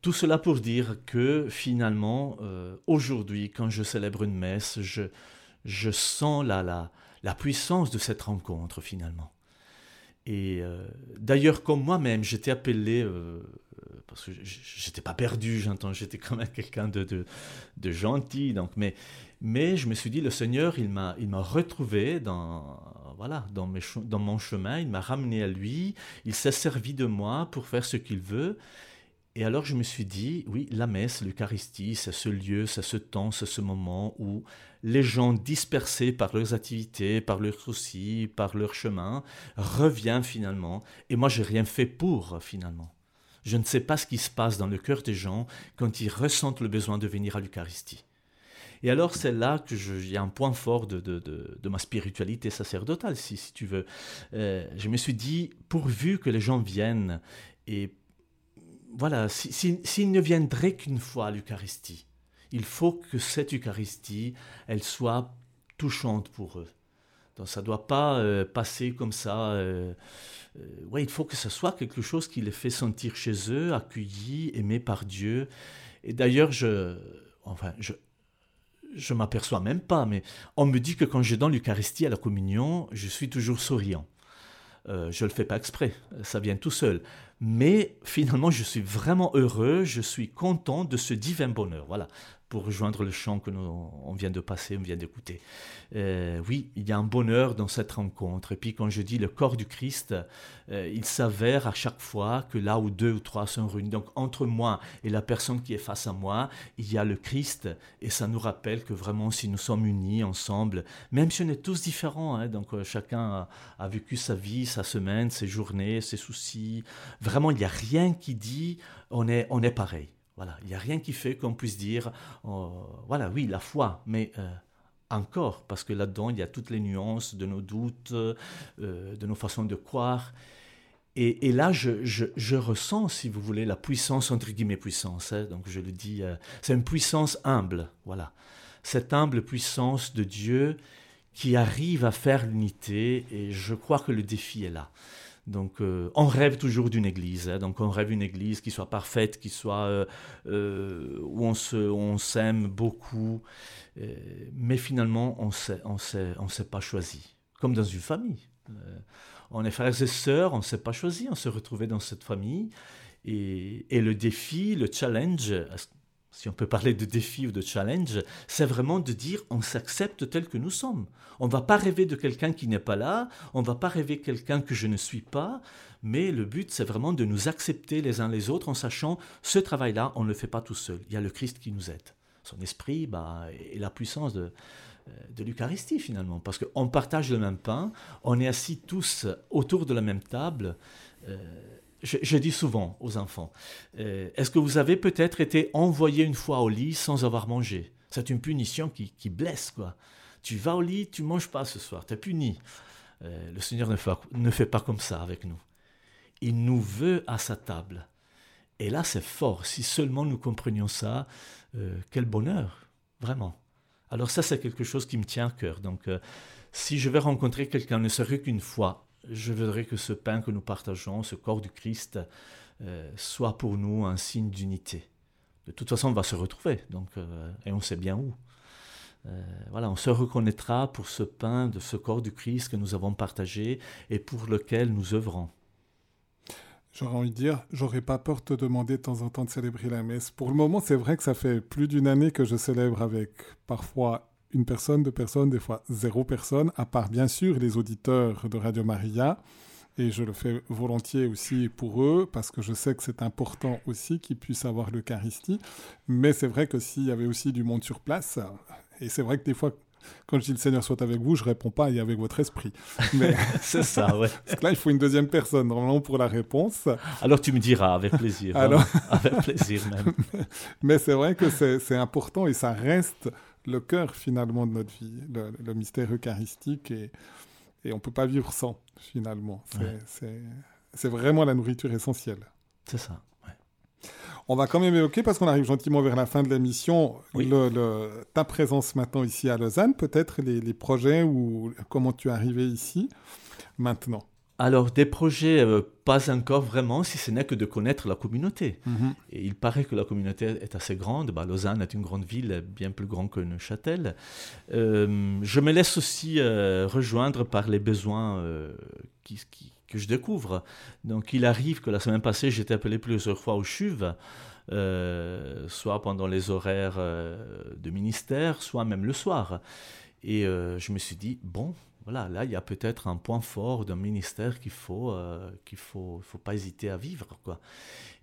tout cela pour dire que finalement, euh, aujourd'hui, quand je célèbre une messe, je, je sens la, la, la puissance de cette rencontre finalement. Et euh, d'ailleurs, comme moi-même, j'étais appelé, euh, parce que j'étais pas perdu, j'entends, j'étais quand même quelqu'un de, de, gentil, donc, mais, mais je me suis dit, le Seigneur, il m'a, il m'a retrouvé dans, voilà, dans, mes, dans mon chemin, il m'a ramené à lui, il s'est servi de moi pour faire ce qu'il veut. Et alors je me suis dit, oui, la messe, l'Eucharistie, c'est ce lieu, c'est ce temps, c'est ce moment où les gens dispersés par leurs activités, par leurs soucis, par leur chemin, reviennent finalement. Et moi, j'ai rien fait pour finalement. Je ne sais pas ce qui se passe dans le cœur des gens quand ils ressentent le besoin de venir à l'Eucharistie. Et alors, c'est là que il y a un point fort de, de, de, ma spiritualité sacerdotale, si, si tu veux. Euh, je me suis dit, pourvu que les gens viennent et voilà, s'ils ne viendraient qu'une fois à l'Eucharistie, il faut que cette Eucharistie, elle soit touchante pour eux. Donc ça ne doit pas euh, passer comme ça. Euh, euh, ouais, il faut que ce soit quelque chose qui les fait sentir chez eux, accueillis, aimés par Dieu. Et d'ailleurs, je, enfin, je, je m'aperçois même pas, mais on me dit que quand je donne l'Eucharistie à la communion, je suis toujours souriant. Je ne le fais pas exprès, ça vient tout seul. Mais finalement, je suis vraiment heureux, je suis content de ce divin bonheur. Voilà, pour rejoindre le chant que nous, on vient de passer, on vient d'écouter. Euh, oui, il y a un bonheur dans cette rencontre. Et puis quand je dis le corps du Christ, euh, il s'avère à chaque fois que là où deux ou trois sont réunis, donc entre moi et la personne qui est face à moi, il y a le Christ. Et ça nous rappelle que vraiment, si nous sommes unis ensemble, même si on est tous différents, hein, donc euh, chacun a, vécu sa vie, sa semaine, ses journées, ses soucis, vraiment, il n'y a rien qui dit on est, on est pareil. Voilà, il n'y a rien qui fait qu'on puisse dire, oh, voilà, oui, la foi, mais euh, encore, parce que là-dedans, il y a toutes les nuances de nos doutes, euh, de nos façons de croire. Et, là, je, ressens, si vous voulez, la puissance, entre guillemets, puissance. Hein, donc je le dis, euh, c'est une puissance humble, voilà. Cette humble puissance de Dieu qui arrive à faire l'unité et je crois que le défi est là. Donc, euh, on rêve toujours d'une église. Hein. donc, on rêve d'une église qui soit parfaite, qui soit euh, euh, où on on s'aime beaucoup. mais finalement, on s'est, on s'est pas choisi. Comme dans une famille. on est frères et sœurs, on s'est pas choisi. On s'est retrouvé dans cette famille. Et, et, le défi, le challenge, si on peut parler de défi ou de challenge, c'est vraiment de dire on s'accepte tel que nous sommes. On ne va pas rêver de quelqu'un qui n'est pas là, on ne va pas rêver de quelqu'un que je ne suis pas, mais le but c'est vraiment de nous accepter les uns les autres en sachant ce travail-là, on ne le fait pas tout seul. Il y a le Christ qui nous aide. Son esprit bah, et la puissance de, euh, de l'Eucharistie finalement, parce qu'on partage le même pain, on est assis tous autour de la même table. Euh, je, dis souvent aux enfants, euh, est-ce que vous avez peut-être été envoyé une fois au lit sans avoir mangé? C'est une punition qui, blesse, quoi. Tu vas au lit, tu manges pas ce soir, tu es puni. Euh, le Seigneur ne fait, ne fait pas comme ça avec nous. Il nous veut à sa table. Et là, c'est fort. Si seulement nous comprenions ça, euh, quel bonheur, vraiment. Alors ça, c'est quelque chose qui me tient à cœur. Donc, si je vais rencontrer quelqu'un, ne serait qu'une fois, je voudrais que ce pain que nous partageons, ce corps du Christ, euh, soit pour nous un signe d'unité. De toute façon, on va se retrouver, donc, euh, et on sait bien où. Euh, voilà, on se reconnaîtra pour ce pain de ce corps du Christ que nous avons partagé et pour lequel nous œuvrons. J'aurais envie de dire, j'aurais pas peur de te demander de temps en temps de célébrer la messe. Pour le moment, c'est vrai que ça fait plus d'une année que je célèbre avec parfois une personne, deux personnes, des fois zéro personne, à part bien sûr les auditeurs de Radio Maria. Et je le fais volontiers aussi pour eux, parce que je sais que c'est important aussi qu'ils puissent avoir l'Eucharistie. Mais c'est vrai que s'il y avait aussi du monde sur place, et c'est vrai que des fois, quand je dis le Seigneur soit avec vous, je réponds pas et avec votre esprit. [LAUGHS] Mais c'est ça, ouais. [LAUGHS] Parce que là, il faut une deuxième personne normalement pour la réponse. Alors tu me diras avec plaisir. Hein. Alors... [LAUGHS] avec plaisir même. Mais c'est vrai que c'est important et ça reste le cœur finalement de notre vie, le, mystère eucharistique, et, et on ne peut pas vivre sans finalement. C'est vraiment la nourriture essentielle. C'est ça. On va quand même évoquer, parce qu'on arrive gentiment vers la fin de l'émission, ta présence maintenant ici à Lausanne, peut-être les, les, projets ou comment tu es arrivé ici maintenant. Alors, des projets, euh, pas encore vraiment, si ce n'est que de connaître la communauté. Mhm. Et il paraît que la communauté est assez grande. Bah, Lausanne est une grande ville, bien plus grande que Neuchâtel. Euh, je me laisse aussi euh, rejoindre par les besoins que je découvre. Donc, il arrive que la semaine passée, j'ai été appelé plusieurs fois au CHUV. soit pendant les horaires de ministère, soit même le soir. Et je me suis dit, bon, voilà, là, il y a peut-être un point fort d'un ministère qu'il faut, euh, faut, faut pas hésiter à vivre, quoi.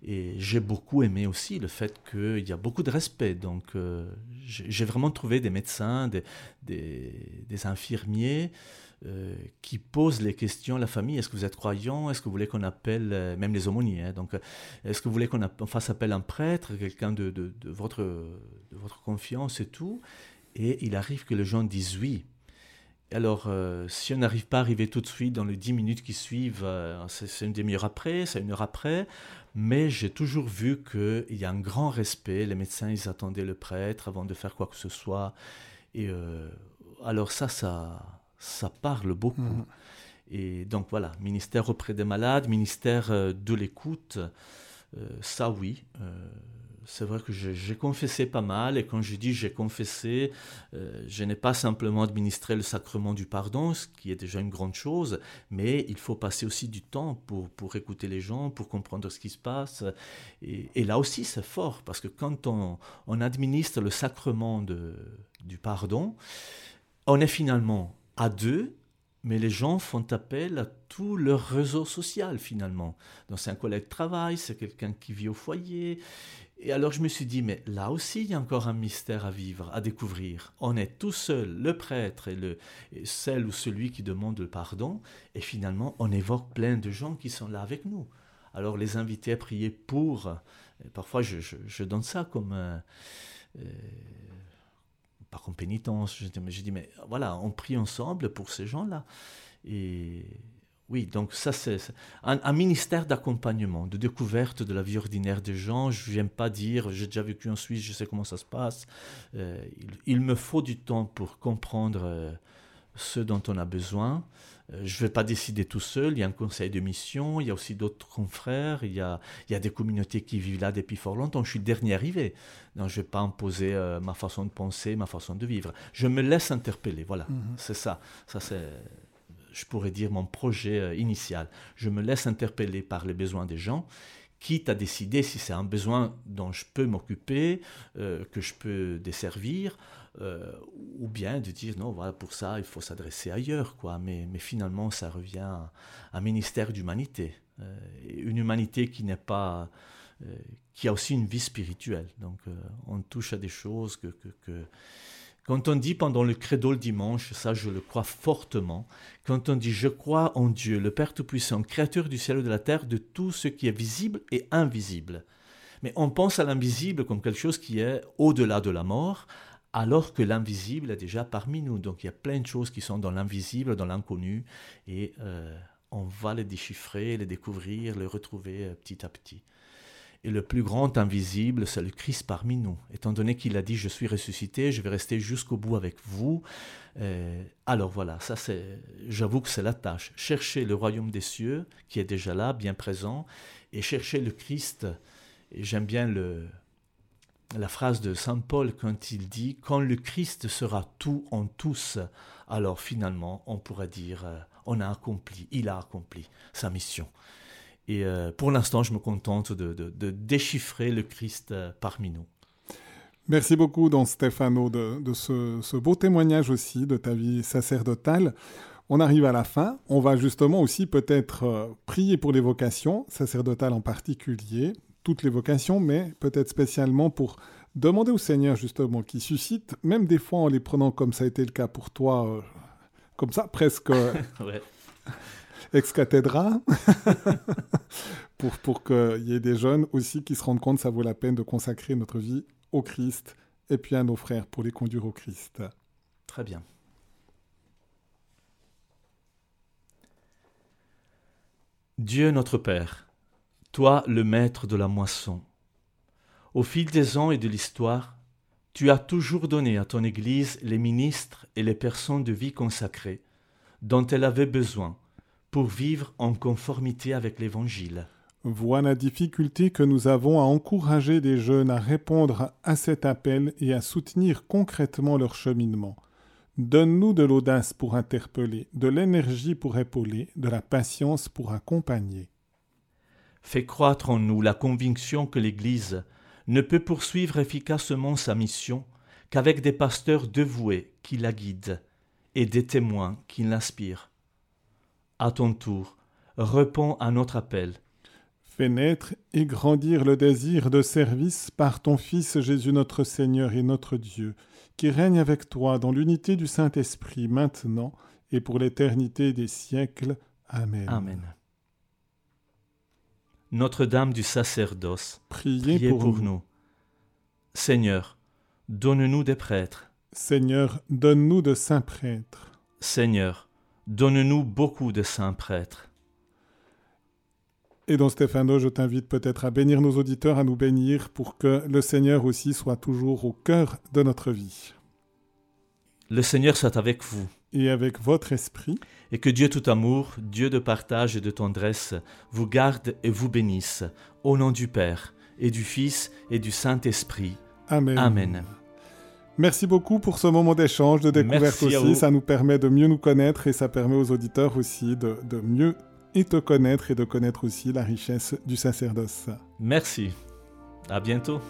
Et j'ai beaucoup aimé aussi le fait qu'il y a beaucoup de respect. Donc, euh, j'ai vraiment trouvé des médecins, des, des, infirmiers euh, qui posent les questions à la famille. Est-ce que vous êtes croyant? Est-ce que vous voulez qu'on appelle, même les aumôniers, hein, donc, est-ce que vous voulez qu'on fasse appel à un prêtre, quelqu'un de, de, de, votre, de votre confiance et tout? Et il arrive que les gens disent oui. Alors, euh, si on n'arrive pas à arriver tout de suite dans les 10 minutes qui suivent, euh, c'est une demi-heure après, c'est une heure après, mais j'ai toujours vu qu'il y a un grand respect. Les médecins, ils attendaient le prêtre avant de faire quoi que ce soit. Et euh, alors ça, ça, ça parle beaucoup. Mmh. Et donc voilà, ministère auprès des malades, ministère de l'écoute, ça oui c'est vrai que j'ai confessé pas mal, et quand je dis j'ai confessé, euh, je n'ai pas simplement administré le sacrement du pardon, ce qui est déjà une grande chose, mais il faut passer aussi du temps pour, pour écouter les gens, pour comprendre ce qui se passe. Et, là aussi, c'est fort, parce que quand on, on administre le sacrement de, du pardon, on est finalement à deux, mais les gens font appel à tout leur réseau social finalement. Donc c'est un collègue de travail, c'est quelqu'un qui vit au foyer, et alors je me suis dit, mais là aussi, il y a encore un mystère à vivre, à découvrir. On est tout seul, le prêtre et, le, celle ou celui qui demande le pardon, et finalement, on évoque plein de gens qui sont là avec nous. Alors les inviter à prier pour, parfois je, donne ça comme... Euh, pas comme pénitence, je, je dis, mais voilà, on prie ensemble pour ces gens-là. Et oui, donc ça c'est un, ministère d'accompagnement, de découverte de la vie ordinaire des gens. Je n'aime pas dire j'ai déjà vécu en Suisse, je sais comment ça se passe. Euh, il, me faut du temps pour comprendre euh, ce dont on a besoin. Euh, je ne vais pas décider tout seul, il y a un conseil de mission, il y a aussi d'autres confrères, il y a, il y a des communautés qui vivent là depuis fort longtemps. Je suis dernier arrivé, donc je ne vais pas imposer ma façon de penser, ma façon de vivre. Je me laisse interpeller, voilà, mhm. c'est ça. Ça, c'est, je pourrais dire, mon projet euh, initial. Je me laisse interpeller par les besoins des gens quitte à décider si c'est un besoin dont je peux m'occuper, que je peux desservir, euh, ou bien de dire non, voilà, pour ça, il faut s'adresser ailleurs, quoi. Mais, mais finalement, ça revient à un ministère d'humanité. Euh, une humanité qui n'est pas. Euh, qui a aussi une vie spirituelle. Donc, on touche à des choses que. Quand on dit pendant le credo le dimanche, ça je le crois fortement, quand on dit je crois en Dieu, le Père Tout-Puissant, créateur du ciel et de la terre, de tout ce qui est visible et invisible. Mais on pense à l'invisible comme quelque chose qui est au-delà de la mort, alors que l'invisible est déjà parmi nous. Donc il y a plein de choses qui sont dans l'invisible, dans l'inconnu, et euh, on va les déchiffrer, les découvrir, les retrouver euh, petit à petit. Et le plus grand invisible, c'est le Christ parmi nous. Étant donné qu'il a dit Je suis ressuscité, je vais rester jusqu'au bout avec vous. Euh, alors voilà, ça c'est, j'avoue que c'est la tâche. Chercher le royaume des cieux, qui est déjà là, bien présent, et chercher le Christ. J'aime bien le, la phrase de Saint Paul quand il dit Quand le Christ sera tout en tous, alors finalement on pourra dire euh, On a accompli, il a accompli sa mission. Et euh, pour l'instant, je me contente de, déchiffrer le Christ euh, parmi nous. Merci beaucoup, Don Stefano, de, ce, ce, beau témoignage aussi de ta vie sacerdotale. On arrive à la fin. On va justement aussi peut-être prier pour les vocations, sacerdotales en particulier, toutes les vocations, mais peut-être spécialement pour demander au Seigneur justement qui suscite, même des fois en les prenant comme ça a été le cas pour toi, euh, comme ça, presque [LAUGHS] ex cathedra, [LAUGHS] pour, pour qu'il y ait des jeunes aussi qui se rendent compte que ça vaut la peine de consacrer notre vie au Christ et puis à nos frères pour les conduire au Christ. Très bien. Dieu notre Père, toi le maître de la moisson. Au fil des ans et de l'histoire, tu as toujours donné à ton Église les ministres et les personnes de vie consacrées dont elle avait besoin pour vivre en conformité avec l'Évangile. Vois la difficulté que nous avons à encourager des jeunes à répondre à cet appel et à soutenir concrètement leur cheminement. Donne-nous de l'audace pour interpeller, de l'énergie pour épauler, de la patience pour accompagner. Fais croître en nous la conviction que l'Église ne peut poursuivre efficacement sa mission qu'avec des pasteurs dévoués qui la guident et des témoins qui l'inspirent. À ton tour, réponds à notre appel. Fais naître et grandir le désir de service par ton Fils Jésus notre Seigneur et notre Dieu, qui règne avec toi dans l'unité du Saint-Esprit maintenant et pour l'éternité des siècles. Amen. Amen. Notre-Dame du sacerdoce, priez, pour, nous. Seigneur, donne-nous des prêtres. Seigneur, donne-nous de saints prêtres. Seigneur, donne-nous beaucoup de saints prêtres. Et donc Stéphano, je t'invite peut-être à bénir nos auditeurs, à nous bénir pour que le Seigneur aussi soit toujours au cœur de notre vie. Le Seigneur soit avec vous et avec votre esprit. Et que Dieu tout amour, Dieu de partage et de tendresse, vous garde et vous bénisse, au nom du Père, et du Fils, et du Saint-Esprit. Amen. Amen. Merci beaucoup pour ce moment d'échange, de découverte aussi. Ça nous permet de mieux nous connaître et ça permet aux auditeurs aussi de, de mieux et te connaître et de connaître aussi la richesse du sacerdoce. Merci. À bientôt.